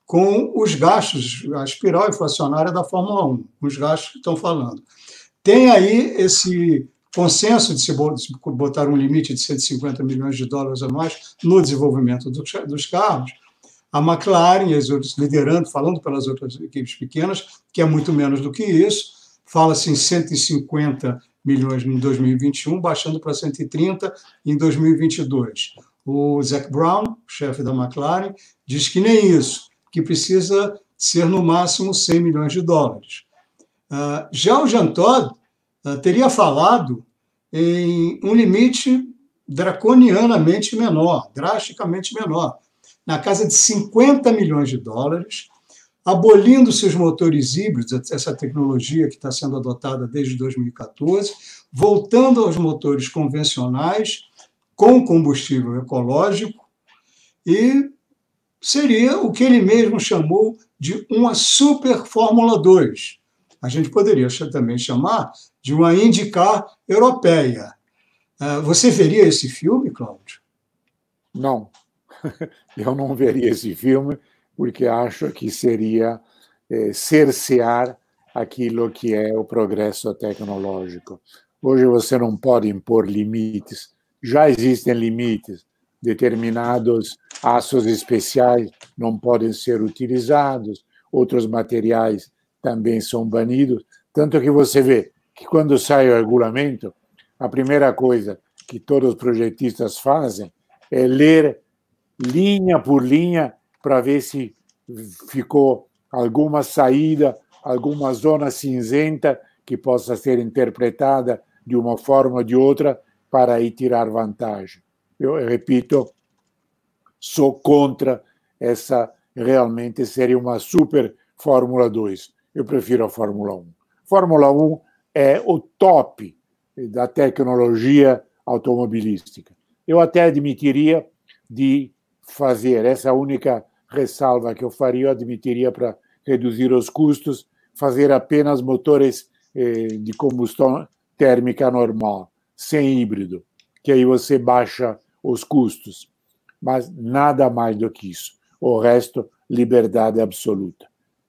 com os gastos, a espiral inflacionária da Fórmula 1, os gastos que estão falando. Tem aí esse consenso de se botar um limite de 150 milhões de dólares a mais no desenvolvimento dos carros. A McLaren, liderando, falando pelas outras equipes pequenas, que é muito menos do que isso, fala-se em 150 milhões em 2021, baixando para 130 em 2022. O Zac Brown, chefe da McLaren, diz que nem isso, que precisa ser no máximo 100 milhões de dólares. Uh, já o Jean Todt uh, teria falado em um limite draconianamente menor, drasticamente menor, na casa de 50 milhões de dólares, abolindo-se os motores híbridos, essa tecnologia que está sendo adotada desde 2014, voltando aos motores convencionais com combustível ecológico e seria o que ele mesmo chamou de uma super Fórmula 2. A gente poderia também chamar de uma IndyCar europeia. Ah, você veria esse filme, Cláudio? Não, eu não veria esse filme porque acho que seria é, cercear aquilo que é o progresso tecnológico. Hoje você não pode impor limites, já existem limites determinados aços especiais não podem ser utilizados, outros materiais também são banidos. Tanto que você vê que quando sai o regulamento, a primeira coisa que todos os projetistas fazem é ler linha por linha para ver se ficou alguma saída, alguma zona cinzenta que possa ser interpretada de uma forma ou de outra para aí tirar vantagem eu repito, sou contra essa. Realmente seria uma super Fórmula 2. Eu prefiro a Fórmula 1. Fórmula 1 é o top da tecnologia automobilística. Eu até admitiria de fazer essa única ressalva que eu faria, eu admitiria para reduzir os custos, fazer apenas motores eh, de combustão térmica normal, sem híbrido, que aí você baixa os custos, mas nada mais do que isso. O resto, liberdade absoluta.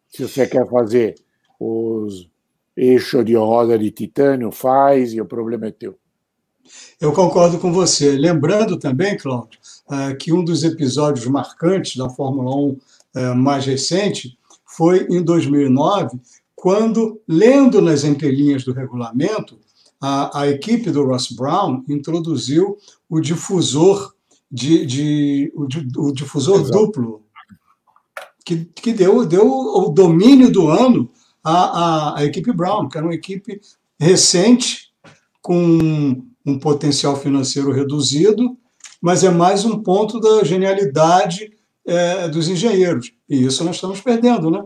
Se você quer fazer os eixos de roda de titânio, faz e o problema é teu. Eu concordo com você. Lembrando também, Cláudio, eh, que um dos episódios marcantes da Fórmula 1 eh, mais recente foi em 2009, quando, lendo nas entrelinhas do regulamento, a, a equipe do Ross Brown introduziu o difusor de, de o, o, difusor Exato. duplo, que, que deu, deu o domínio do ano à, à, à equipe Brown, que era uma equipe recente, com um potencial financeiro reduzido, mas é mais um ponto da genialidade é, dos engenheiros. E isso nós estamos perdendo, né?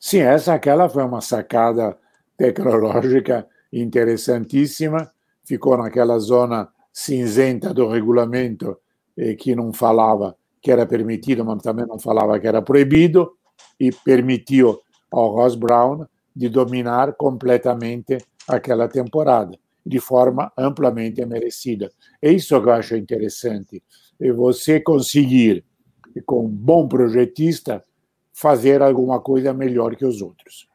Sim, essa aquela foi uma sacada tecnológica interessantíssima, ficou naquela zona cinzenta do regulamento eh, que não falava que era permitido, mas também não falava que era proibido, e permitiu ao Ross Brown de dominar completamente aquela temporada de forma amplamente merecida. É isso que eu acho interessante. E você conseguir, com um bom projetista, fazer alguma coisa melhor que os outros.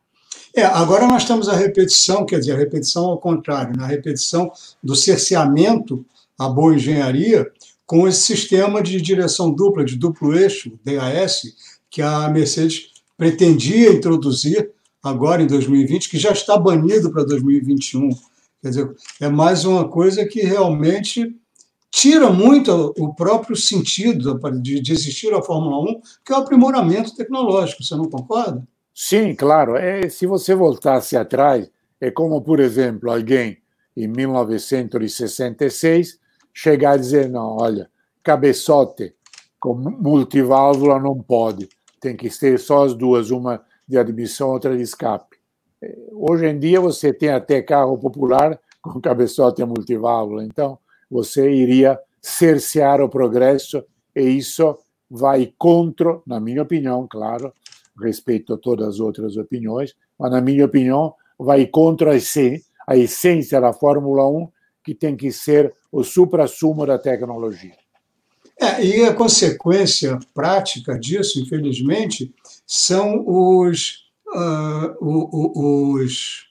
É, agora nós temos a repetição, quer dizer, a repetição ao contrário, na repetição do cerceamento à boa engenharia com esse sistema de direção dupla, de duplo eixo, DAS, que a Mercedes pretendia introduzir agora em 2020, que já está banido para 2021. Quer dizer, é mais uma coisa que realmente tira muito o próprio sentido de, existir a Fórmula 1, que é o aprimoramento tecnológico. Você não concorda? Sim, claro. É, se você voltasse atrás, é como, por exemplo, alguém em 1966 chegar a dizer: não, olha, cabeçote com multiválvula não pode, tem que ter só as duas, uma de admissão, outra de escape. Hoje em dia você tem até carro popular com cabeçote multiválvula, então você iria cercear o progresso e isso vai contra, na minha opinião, claro, respeito a todas as outras opiniões, mas na minha opinião vai contra a essência da Fórmula 1, que tem que ser o supra-sumo da tecnologia. É, e a consequência prática disso, infelizmente, são os uh, os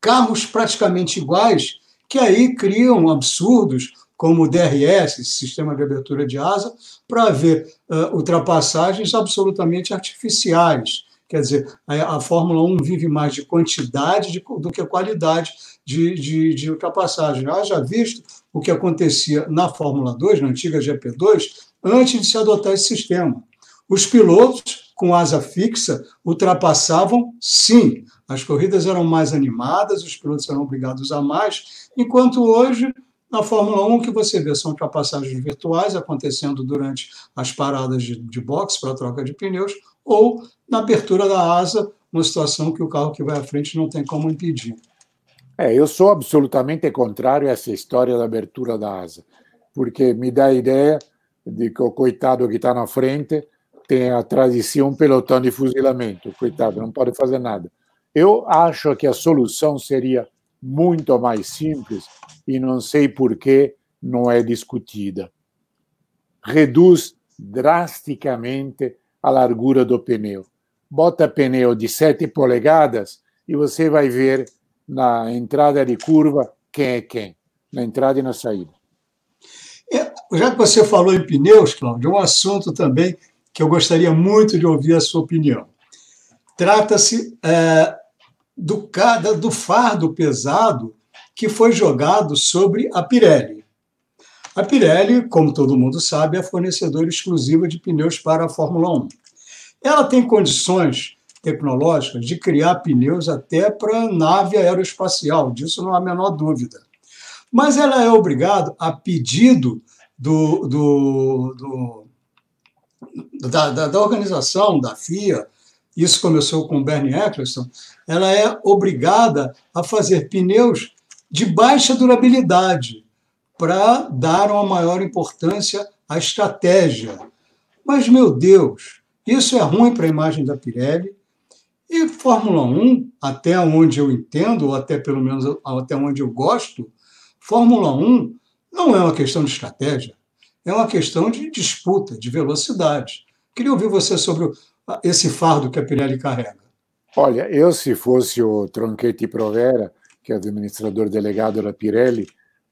carros praticamente iguais, que aí criam absurdos como o DRS, sistema de abertura de asa, para haver uh, ultrapassagens absolutamente artificiais. Quer dizer, a, a, Fórmula 1 vive mais de quantidade de, do que qualidade de, de, de ultrapassagem. já visto o que acontecia na Fórmula 2, na antiga GP2, antes de se adotar esse sistema. Os pilotos com asa fixa ultrapassavam, sim. As corridas eram mais animadas, os pilotos eram obrigados a mais, enquanto hoje, na Fórmula 1, que você vê são ultrapassagens virtuais acontecendo durante as paradas de, de boxe para troca de pneus, ou na abertura da asa, uma situação que o carro que vai à frente não tem como impedir. É, eu sou absolutamente contrário a essa história da abertura da asa, porque me dá a ideia de que o coitado que está na frente tem atrás de si um pelotão de fuzilamento. Coitado, não pode fazer nada. Eu acho que a solução seria muito mais simples e não sei por que não é discutida. Reduz drasticamente a largura do pneu. Bota pneu de 7 polegadas e você vai ver na entrada de curva quem é quem, na entrada e na saída. É, já que você falou em pneus, Cláudio, um assunto também que eu gostaria muito de ouvir a sua opinião. Trata-se é, do, do fardo pesado que foi jogado sobre a Pirelli. A Pirelli, como todo mundo sabe, é fornecedora exclusiva de pneus para a Fórmula 1. Ela tem condições tecnológicas de criar pneus até para nave aeroespacial, disso não há a menor dúvida. Mas ela é obrigada, a pedido do, do, do da, da, da organização, da FIA, isso começou com Bernie Eccleston, ela é obrigada a fazer pneus de baixa durabilidade para dar uma maior importância à estratégia. Mas, meu Deus, isso é ruim para a imagem da Pirelli. E Fórmula 1, até onde eu entendo, ou até pelo menos até onde eu gosto, Fórmula 1 não é uma questão de estratégia, é uma questão de disputa, de velocidade. Queria ouvir você sobre esse fardo que a Pirelli carrega. Olha, eu se fosse o Tronchetti Provera, que é administrador delegado da Pirelli,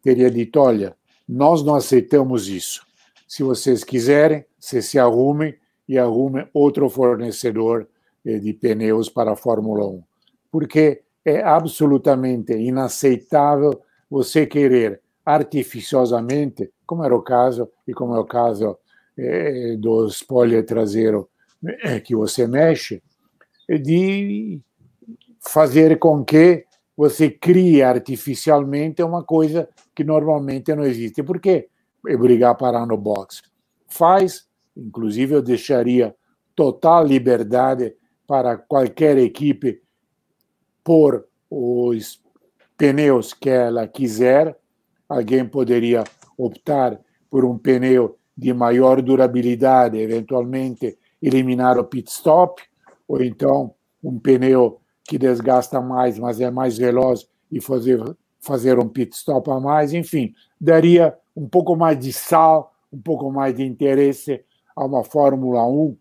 teria dito: olha, nós não aceitamos isso. Se vocês quiserem, vocês se arrumem e arrumem outro fornecedor eh, de pneus para a Fórmula 1. Porque é absolutamente inaceitável você querer artificiosamente, como era o caso e como é o caso eh, do spoiler traseiro eh, que você mexe, de fazer com que você crie artificialmente uma coisa que normalmente não existe. Por que obrigar a parar no box? Faz, inclusive eu deixaria total liberdade para qualquer equipe pôr os pneus que ela quiser. Alguém poderia optar por um pneu de maior durabilidade, eventualmente eliminar o pit stop, ou então um pneu que desgasta mais, mas é mais veloz e fazer, fazer um pit stop a mais, enfim, daria um pouco mais de sal, um pouco mais de interesse a uma Fórmula 1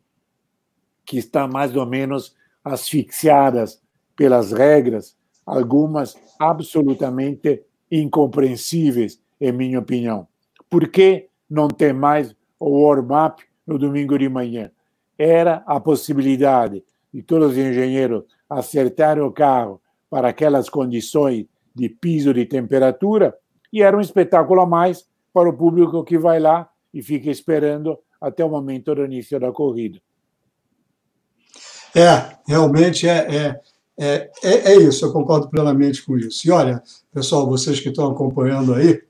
que está mais ou menos asfixiadas pelas regras, algumas absolutamente incompreensíveis, em minha opinião. Por que não tem mais o warm-up no domingo de manhã? Era a possibilidade de todos os engenheiros acertarem o carro para aquelas condições de piso de temperatura e era um espetáculo a mais para o público que vai lá e fica esperando até o momento do início da corrida. É, realmente é, é, é, é, é isso, eu concordo plenamente com isso. E olha, pessoal, vocês que estão acompanhando aí,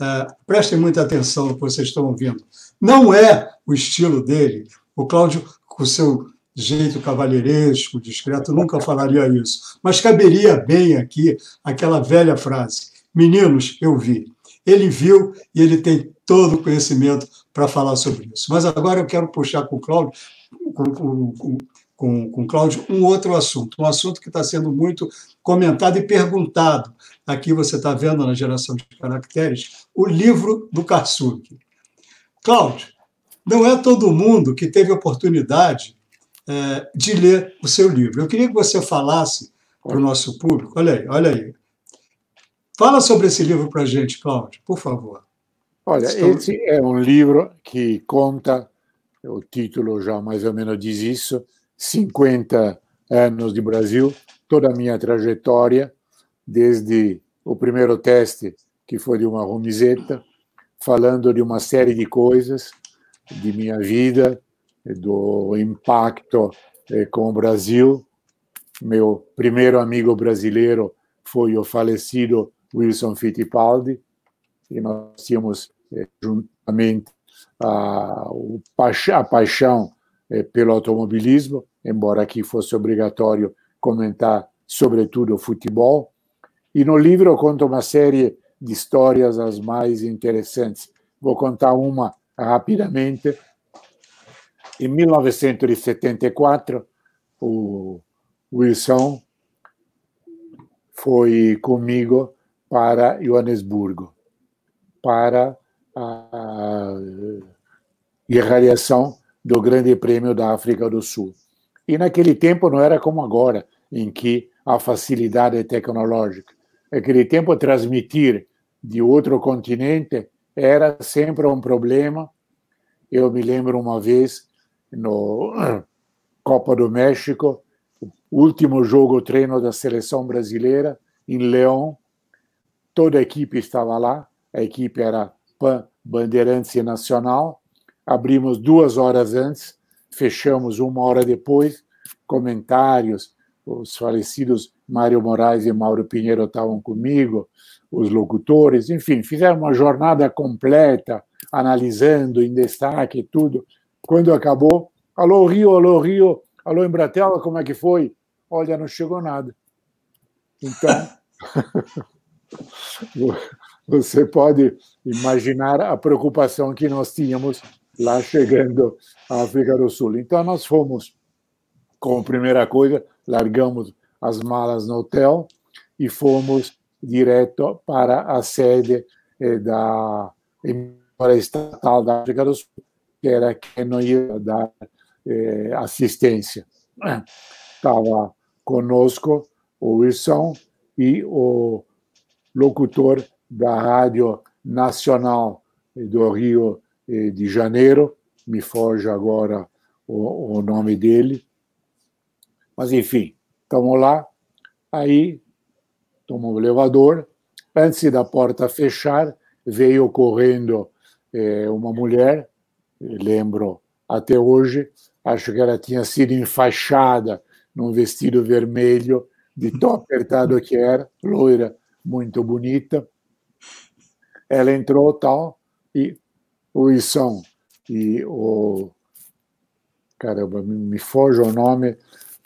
é, prestem muita atenção no que vocês estão ouvindo. Não é o estilo dele. O Cláudio, com seu jeito cavalheiresco, discreto, nunca falaria isso. Mas caberia bem aqui aquela velha frase: Meninos, eu vi. Ele viu e ele tem todo o conhecimento para falar sobre isso. Mas agora eu quero puxar com o Cláudio, com, com, com, com Cláudio um outro assunto, um assunto que está sendo muito comentado e perguntado. Aqui você está vendo na geração de caracteres o livro do Karsuk. Cláudio, não é todo mundo que teve oportunidade é, de ler o seu livro. Eu queria que você falasse para o nosso público. Olha aí, olha aí. Fala sobre esse livro para a gente, Cláudio, por favor. Olha, Estou... esse é um livro que conta, o título já mais ou menos diz isso, 50 anos de Brasil, toda a minha trajetória, desde o primeiro teste, que foi de uma romizeta, falando de uma série de coisas de minha vida, do impacto eh, com o Brasil. Meu primeiro amigo brasileiro foi o falecido Wilson Fittipaldi, e nós tínhamos eh, juntamente a, paixão eh, pelo automobilismo, embora aqui fosse obrigatório comentar sobretudo o futebol. E no livro eu conto uma série de histórias as mais interessantes. Vou contar uma rapidamente em 1974, o Wilson foi comigo para Joanesburgo, para a irradiação do Grande Prêmio da África do Sul. E naquele tempo não era como agora, em que a facilidade tecnológica. Naquele tempo, transmitir de outro continente era sempre um problema. Eu me lembro uma vez no Copa do México, último jogo treino da seleção brasileira em León. Toda a equipe estava lá, a equipe era Pan Bandeirantes Nacional. Abrimos duas horas antes, fechamos uma hora depois. Comentários, os falecidos Mário Moraes e Mauro Pinheiro estavam comigo, os locutores, enfim, fizeram uma jornada completa, analisando em destaque tudo. Quando acabou, alô Rio, alô Rio, alô Embratel, como é que foi? Olha, não chegou nada. Então, você pode imaginar a preocupação que nós tínhamos lá chegando à África do Sul. Então, nós fomos, como primeira coisa, largamos as malas no hotel e fomos direto para a sede eh, da emissora estatal da África do Sul, que era quem não ia dar eh, assistência. Estava conosco o Wilson e o locutor da Rádio Nacional do Rio de Janeiro, me foge agora o, o nome dele, mas enfim, estamos lá, aí tomou o elevador, antes da porta fechar, veio correndo eh, uma mulher, lembro até hoje, acho que ela tinha sido enfaixada num vestido vermelho, de tão apertado que era, loira, muito bonita. Ela entrou tal, e o Isson e o. Caramba, me foge o nome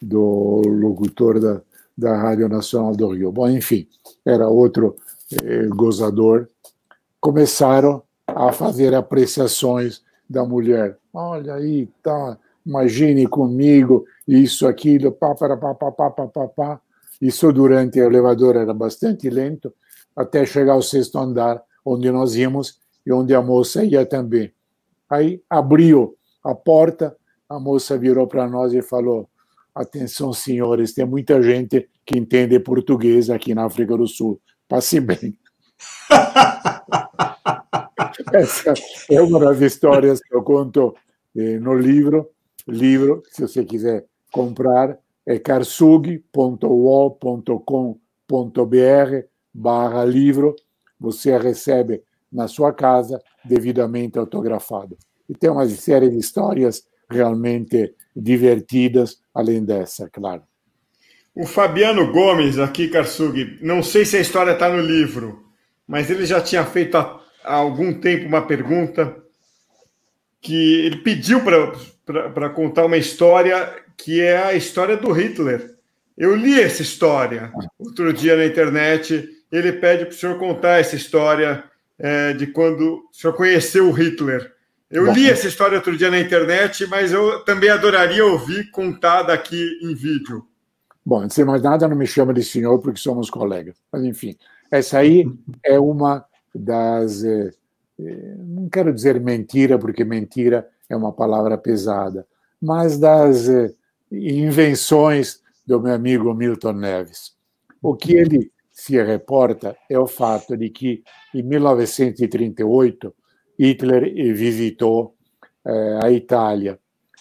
do locutor da, da Rádio Nacional do Rio. Bom, enfim, era outro eh, gozador. Começaram a fazer apreciações da mulher. Olha aí, tá, imagine comigo, isso, aquilo, pá, para, pá, pá, pá, pá, pá, pá. Isso durante o elevador era bastante lento, até chegar ao sexto andar, onde nós íamos e onde a moça ia também. Aí abriu a porta, a moça virou para nós e falou: Atenção, senhores, tem muita gente que entende português aqui na África do Sul. Passe bem. Essa é uma das histórias que eu conto eh, no livro. Livro, se você quiser comprar, é carsug.wall.com.br barra livro. Você recebe na sua casa, devidamente autografado. E tem uma série de histórias realmente divertidas, além dessa, claro. O Fabiano Gomes, aqui, Karsug, não sei se a história está no livro, mas ele já tinha feito há, há algum tempo uma pergunta que ele pediu para contar uma história que é a história do Hitler. Eu li essa história outro dia na internet. Ele pede para o senhor contar essa história é, de quando o senhor conheceu o Hitler. Eu li essa história outro dia na internet, mas eu também adoraria ouvir contada aqui em vídeo. Bom, antes de mais nada, não me chama de senhor porque somos colegas. Mas, enfim, essa aí é uma das. Eh, eh, não quero dizer mentira, porque mentira é uma palavra pesada, mas das eh, invenções do meu amigo Milton Neves. O que ele se reporta é o fato de que, em 1938, Hitler visitou a Itália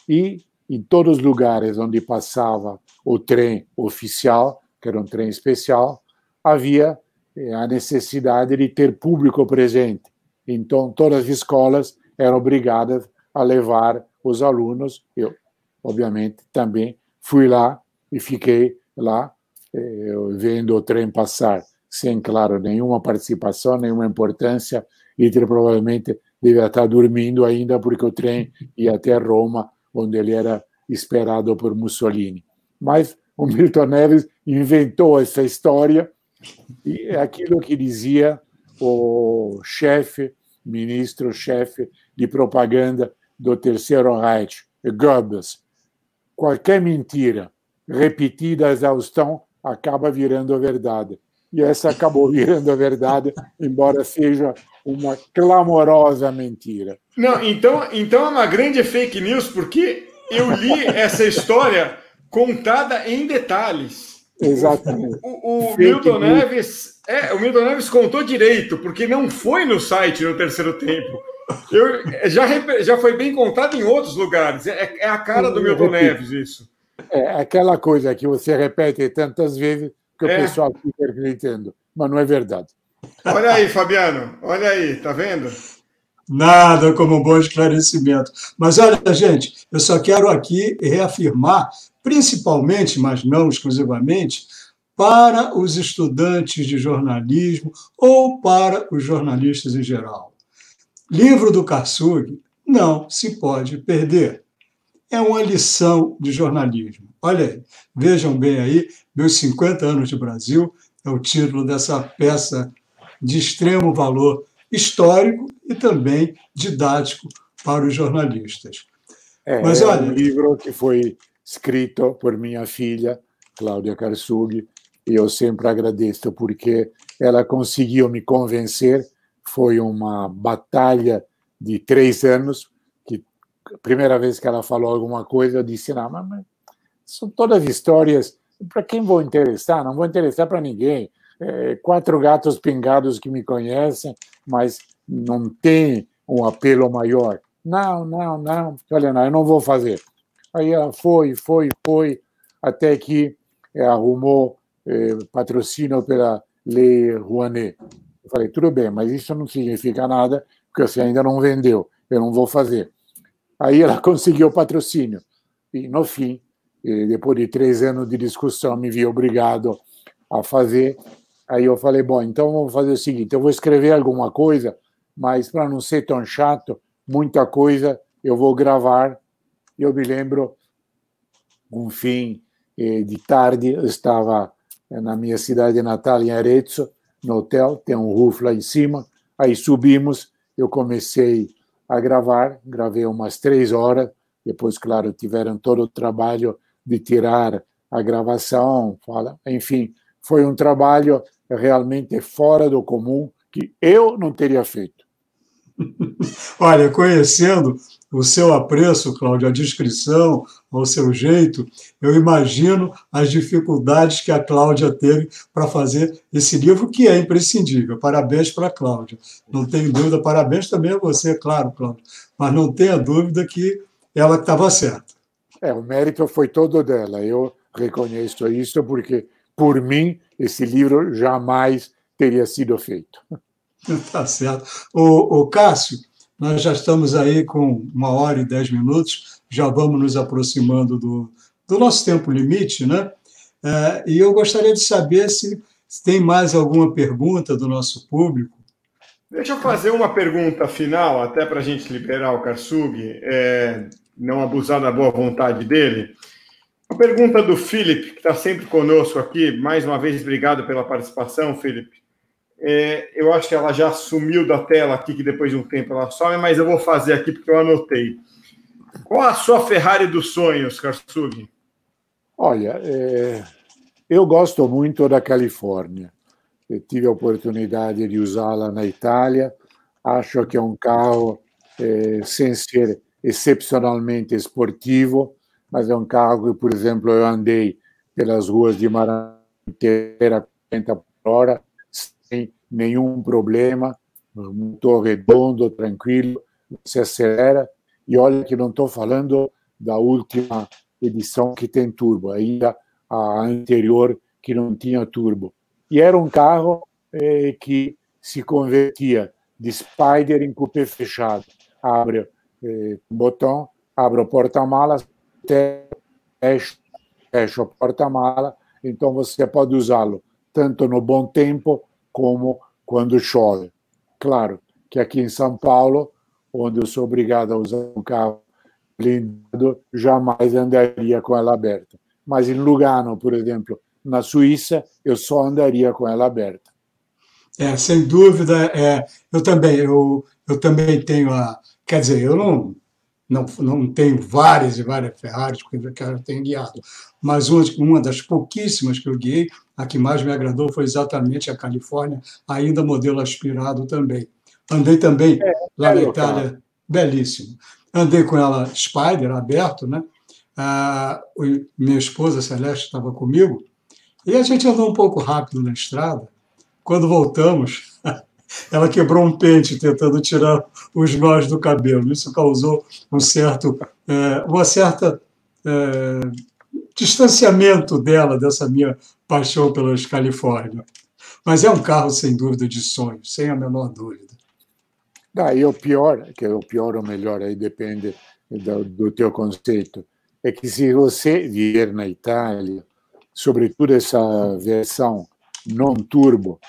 e, em todos os lugares onde passava o trem oficial, que era um trem especial, havia a necessidade de ter público presente. Então, todas as escolas eram obrigadas a levar os alunos. Eu, obviamente, também fui lá e fiquei lá eh, vendo o trem passar, sem, claro, nenhuma participação, nenhuma importância. Hitler provavelmente devia estar dormindo ainda, porque o trem ia até Roma, onde ele era esperado por Mussolini. Mas o Milton Neves inventou essa história e é aquilo que dizia o chefe, ministro-chefe de propaganda do Terceiro Reich, Goebbels. Qualquer mentira repetida a exaustão acaba virando verdade. E essa acabou virando a verdade, embora seja uma clamorosa mentira. Não, então, então é uma grande fake news, porque eu li essa história contada em detalhes. Exatamente. O, o Milton Neves, é, o Milton Neves contou direito, porque não foi no site no terceiro tempo. Eu, já, já foi bem contado em outros lugares. É, é a cara do Milton Neves isso. É aquela coisa que você repete tantas vezes que o É. pessoal fica acreditando, mas não é verdade. Olha aí, Fabiano, olha aí, tá vendo? Nada como um bom esclarecimento. Mas olha, gente, eu só quero aqui reafirmar, principalmente, mas não exclusivamente, para os estudantes de jornalismo ou para os jornalistas em geral. Livro do Karsug não se pode perder. É uma lição de jornalismo. Olha aí, vejam bem aí, meus 50 anos de Brasil é o título dessa peça de extremo valor histórico e também didático para os jornalistas. É, Mas é olha- um livro que foi escrito por minha filha, Cláudia Karsug, e eu sempre agradeço porque ela conseguiu me convencer, foi uma batalha de três anos, que a primeira vez que ela falou alguma coisa, eu disse, não, mas, mas são todas histórias, para quem vou interessar? Não vou interessar para ninguém. É, quatro gatos pingados que me conhecem, mas não tem um apelo maior. Não, não, não. Olha, não, eu não vou fazer. Aí ela foi, foi, foi, até que é, arrumou é, patrocínio pela Lei Rouanet. Eu falei, tudo bem, mas isso não significa nada, porque você ainda não vendeu, eu não vou fazer. Aí ela conseguiu o patrocínio. E, no fim, depois de três anos de discussão, me vi obrigado a fazer. Aí eu falei, bom, então vamos fazer o seguinte, eu vou escrever alguma coisa, mas para não ser tão chato, muita coisa eu vou gravar. Eu me lembro, um fim eh, de tarde, eu estava na minha cidade natal, em Arezzo, no hotel, tem um roof lá em cima. Aí subimos, eu comecei a gravar, gravei umas três horas. Depois, claro, tiveram todo o trabalho de tirar a gravação, fala, enfim, foi um trabalho realmente fora do comum que eu não teria feito. Olha, conhecendo o seu apreço, Cláudio, a descrição, o seu jeito, eu imagino as dificuldades que a Cláudia teve para fazer esse livro, que é imprescindível. Parabéns para a Cláudia. Não tenho dúvida, parabéns também a você, claro, Cláudio. Mas não tenha dúvida que ela estava certa. É, o mérito foi todo dela. Eu reconheço isso porque, por mim, esse livro jamais teria sido feito. Tá certo. O, o Cássio, nós já estamos aí com uma hora e dez minutos, já vamos nos aproximando do, do nosso tempo limite, né? É, e eu gostaria de saber se, se tem mais alguma pergunta do nosso público. Deixa eu fazer uma pergunta final, até para a gente liberar o Karsug, é, não abusar da boa vontade dele. A pergunta do Felipe, que está sempre conosco aqui, mais uma vez, obrigado pela participação, Felipe. É, eu acho que ela já sumiu da tela aqui, que depois de um tempo ela some, mas eu vou fazer aqui porque eu anotei. Qual a sua Ferrari dos sonhos, Karsug? Olha, é, eu gosto muito da Califórnia. Eu tive a oportunidade de usá-la na Itália. Acho que é um carro, é, sem ser excepcionalmente esportivo, mas é um carro que, por exemplo, eu andei pelas ruas de Maranhão inteira 40 por hora sem nenhum problema, motor redondo, tranquilo, se acelera. E olha que não estou falando da última edição que tem turbo, ainda a anterior que não tinha turbo. E era um carro eh, que se convertia de Spider em cupê fechado. Abre eh, botão, abre o porta-malas, fecha, fecha o porta-mala, então você pode usá-lo tanto no bom tempo como quando chove. Claro que aqui em São Paulo, onde eu sou obrigado a usar um carro blindado, jamais andaria com ela aberta. Mas em Lugano, por exemplo, na Suíça, eu só andaria com ela aberta. É, sem dúvida. É, eu também, eu, eu também tenho a. Quer dizer, eu não, não, não tenho várias e várias Ferraris que eu tenho guiado, mas uma, uma das pouquíssimas que eu guiei, a que mais me agradou foi exatamente a Califórnia, ainda modelo aspirado também. Andei também é, lá na Itália, cara. belíssimo. Andei com ela Spider, aberto, né? Ah, minha esposa Celeste estava comigo, e a gente andou um pouco rápido na estrada. Quando voltamos, ela quebrou um pente tentando tirar os nós do cabelo. Isso causou um certo, é, uma certa é, distanciamento dela dessa minha paixão pelas Califórnia. Mas é um carro sem dúvida de sonho, sem a menor dúvida. E o pior, que é o pior ou melhor, aí depende do, do teu conceito, é que se você vier na Itália, sobretudo essa versão não turbo,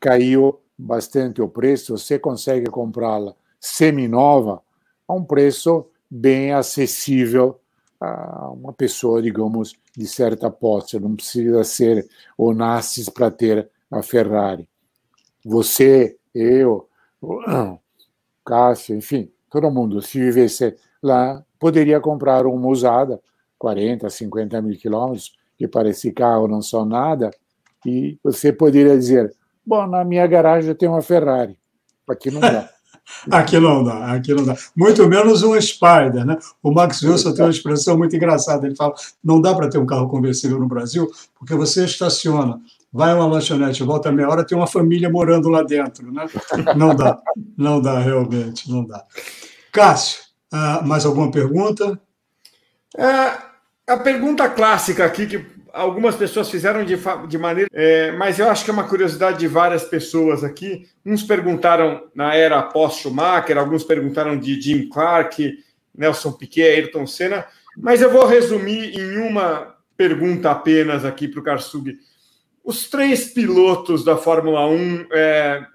caiu bastante o preço, você consegue comprá-la semi-nova a um preço bem acessível a uma pessoa, digamos, de certa posse. Não precisa ser Onassis para ter a Ferrari. Você, eu, Cássio, enfim, todo mundo, se vivesse lá, poderia comprar uma usada, 40, 50 mil quilômetros, que para esse carro não são nada, e você poderia dizer, Bom, na minha garagem eu tenho uma Ferrari. Aqui não dá. Aqui não dá, aqui não dá. Muito menos um Spider, né? O Max Wilson tem uma expressão muito engraçada. Ele fala: não dá para ter um carro conversível no Brasil, porque você estaciona, vai a uma lanchonete, volta meia hora, tem uma família morando lá dentro, né? Não dá, não dá, realmente, não dá. Cássio, ah, mais alguma pergunta? É, a pergunta clássica aqui, que algumas pessoas fizeram de, de maneira. É, mas eu acho que é uma curiosidade de várias pessoas aqui. Uns perguntaram na era pós-Schumacher, alguns perguntaram de Jim Clark, Nelson Piquet, Ayrton Senna. Mas eu vou resumir em uma pergunta apenas aqui para o Karsug. Os três pilotos da Fórmula 1, é,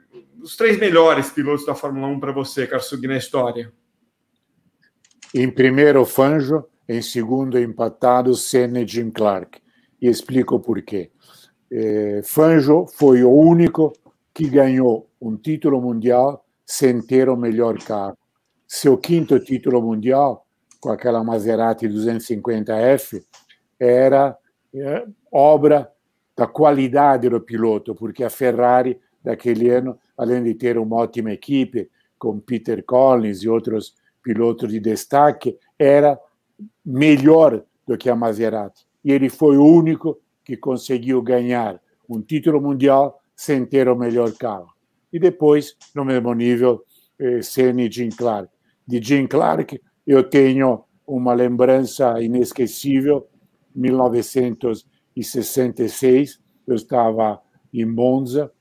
os três melhores pilotos da Fórmula 1 para você, Karsug, na história? Em primeiro, Fanjo. Em segundo, empatado, Senna e Jim Clark e explico o porquê. Eh, Fanjo foi o único que ganhou um título mundial sem ter o melhor carro. Seu quinto título mundial, com aquela Maserati 250F, era eh, obra da qualidade do piloto, porque a Ferrari, daquele ano, além de ter uma ótima equipe, com Peter Collins e outros pilotos de destaque, era melhor do que a Maserati e ele foi o único que conseguiu ganhar um título mundial sem ter o melhor carro. E depois, no mesmo nível, eh, Senna e Jim Clark. De Jim Clark, eu tenho uma lembrança inesquecível. 1966, eu estava em Monza,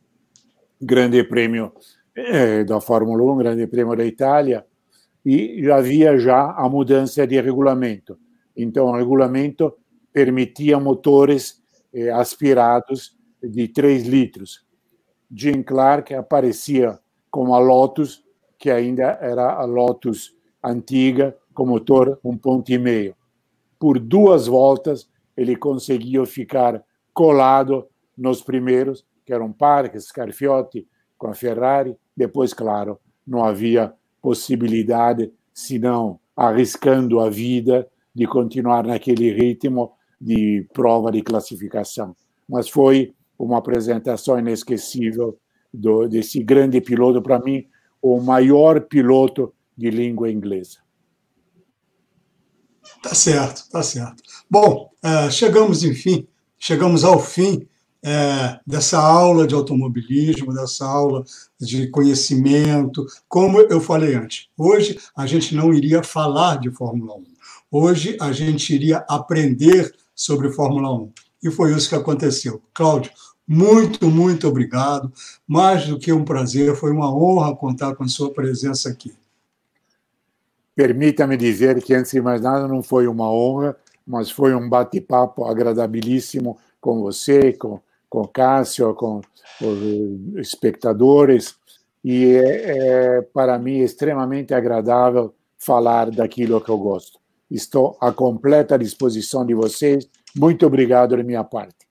grande prêmio eh, da Fórmula 1, grande prêmio da Itália, e havia já a mudança de regulamento. Então, o regulamento permitia motores eh, aspirados de 3 litros. Jim Clark aparecia com a Lotus, que ainda era a Lotus antiga, com motor 1,5. Por duas voltas, ele conseguiu ficar colado nos primeiros, que eram Parques, Scarfiotti, com a Ferrari. Depois, claro, não havia possibilidade, senão arriscando a vida, de continuar naquele ritmo de prova de classificação. Mas foi uma apresentação inesquecível do, desse grande piloto, para mim, o maior piloto de língua inglesa. Tá certo, tá certo. Bom, uh, chegamos, enfim, chegamos ao fim é, dessa aula de automobilismo, dessa aula de conhecimento. Como eu falei antes, hoje a gente não iria falar de Fórmula 1. Hoje a gente iria aprender sobre Fórmula 1. E foi isso que aconteceu. Cláudio, muito, muito obrigado. Mais do que um prazer, foi uma honra contar com a sua presença aqui. Permita-me dizer que, antes de mais nada, não foi uma honra, mas foi um bate-papo agradabilíssimo com você, com, com Cássio, com os espectadores. E é, é, para mim, extremamente agradável falar daquilo que eu gosto. Estou à completa disposição de vocês. Muito obrigado da minha parte.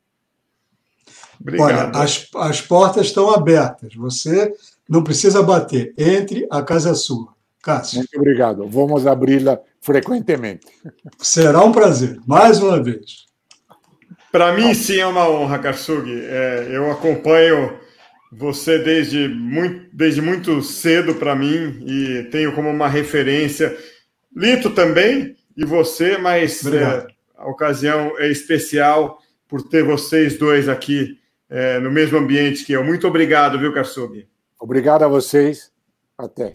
Obrigado. Olha, as, as portas estão abertas. Você não precisa bater. Entre, a casa é sua. Cássio. Muito obrigado. Vamos abri-la frequentemente. Será um prazer, mais uma vez. Para mim, sim, é uma honra, Karsug. É, eu acompanho você desde muito, desde muito cedo para mim e tenho como uma referência. Lito também, e você, mas é, a ocasião é especial por ter vocês dois aqui é, no mesmo ambiente que eu. Muito obrigado, viu, Karsub? Obrigado a vocês. Até.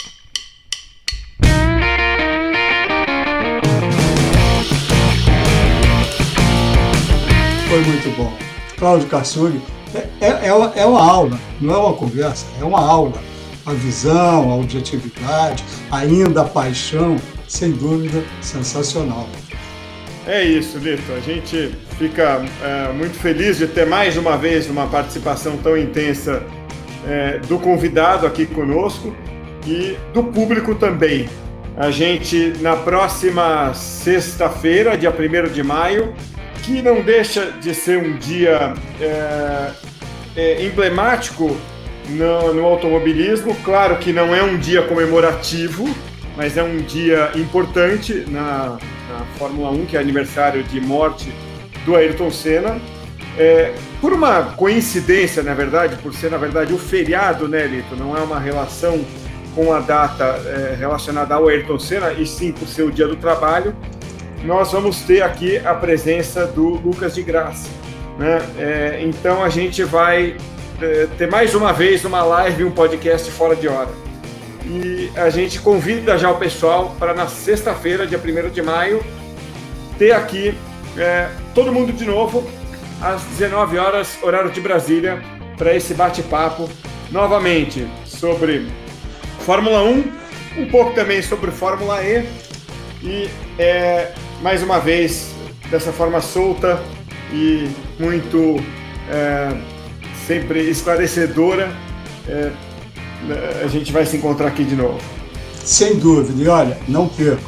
Foi muito bom. Cláudio Karsug, é, é, é, uma, é uma aula, não é uma conversa, é uma aula. A visão, a objetividade, ainda a paixão sem dúvida, sensacional. É isso, Lito. A gente fica é, muito feliz de ter mais uma vez uma participação tão intensa é, do convidado aqui conosco e do público também. A gente, na próxima sexta-feira, dia 1 de maio, que não deixa de ser um dia é, é, emblemático no, no automobilismo, claro que não é um dia comemorativo, mas é um dia importante na, na Fórmula 1, que é aniversário de morte do Ayrton Senna. É, por uma coincidência, na verdade, por ser, na verdade, o feriado, né, Lito? Não é uma relação com a data é, relacionada ao Ayrton Senna, e sim por ser o dia do trabalho, nós vamos ter aqui a presença do Lucas de Graça. Né? É, então a gente vai é, ter mais uma vez uma live, um podcast fora de hora. E a gente convida já o pessoal para na sexta-feira, dia 1 de maio, ter aqui é, todo mundo de novo, às 19 horas, horário de Brasília, para esse bate-papo novamente sobre Fórmula 1, um pouco também sobre Fórmula E e é, mais uma vez dessa forma solta e muito é, sempre esclarecedora. É, a gente vai se encontrar aqui de novo. Sem dúvida, e olha, não perca.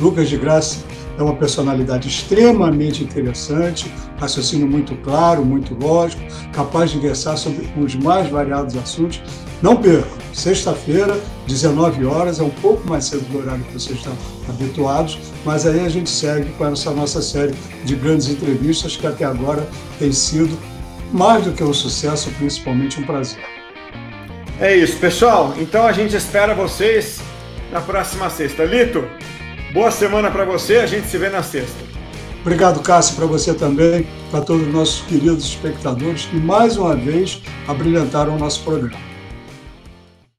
Lucas de Graça é uma personalidade extremamente interessante, raciocínio muito claro, muito lógico, capaz de versar sobre os mais variados assuntos. Não perca, sexta-feira, 19 horas, é um pouco mais cedo do horário que vocês estão habituados, mas aí a gente segue com essa nossa série de grandes entrevistas que até agora tem sido mais do que um sucesso, principalmente um prazer. É isso, pessoal. Então a gente espera vocês na próxima sexta. Lito, boa semana para você. A gente se vê na sexta. Obrigado, Cássio, para você também, para todos os nossos queridos espectadores que mais uma vez abrilhantaram o nosso programa.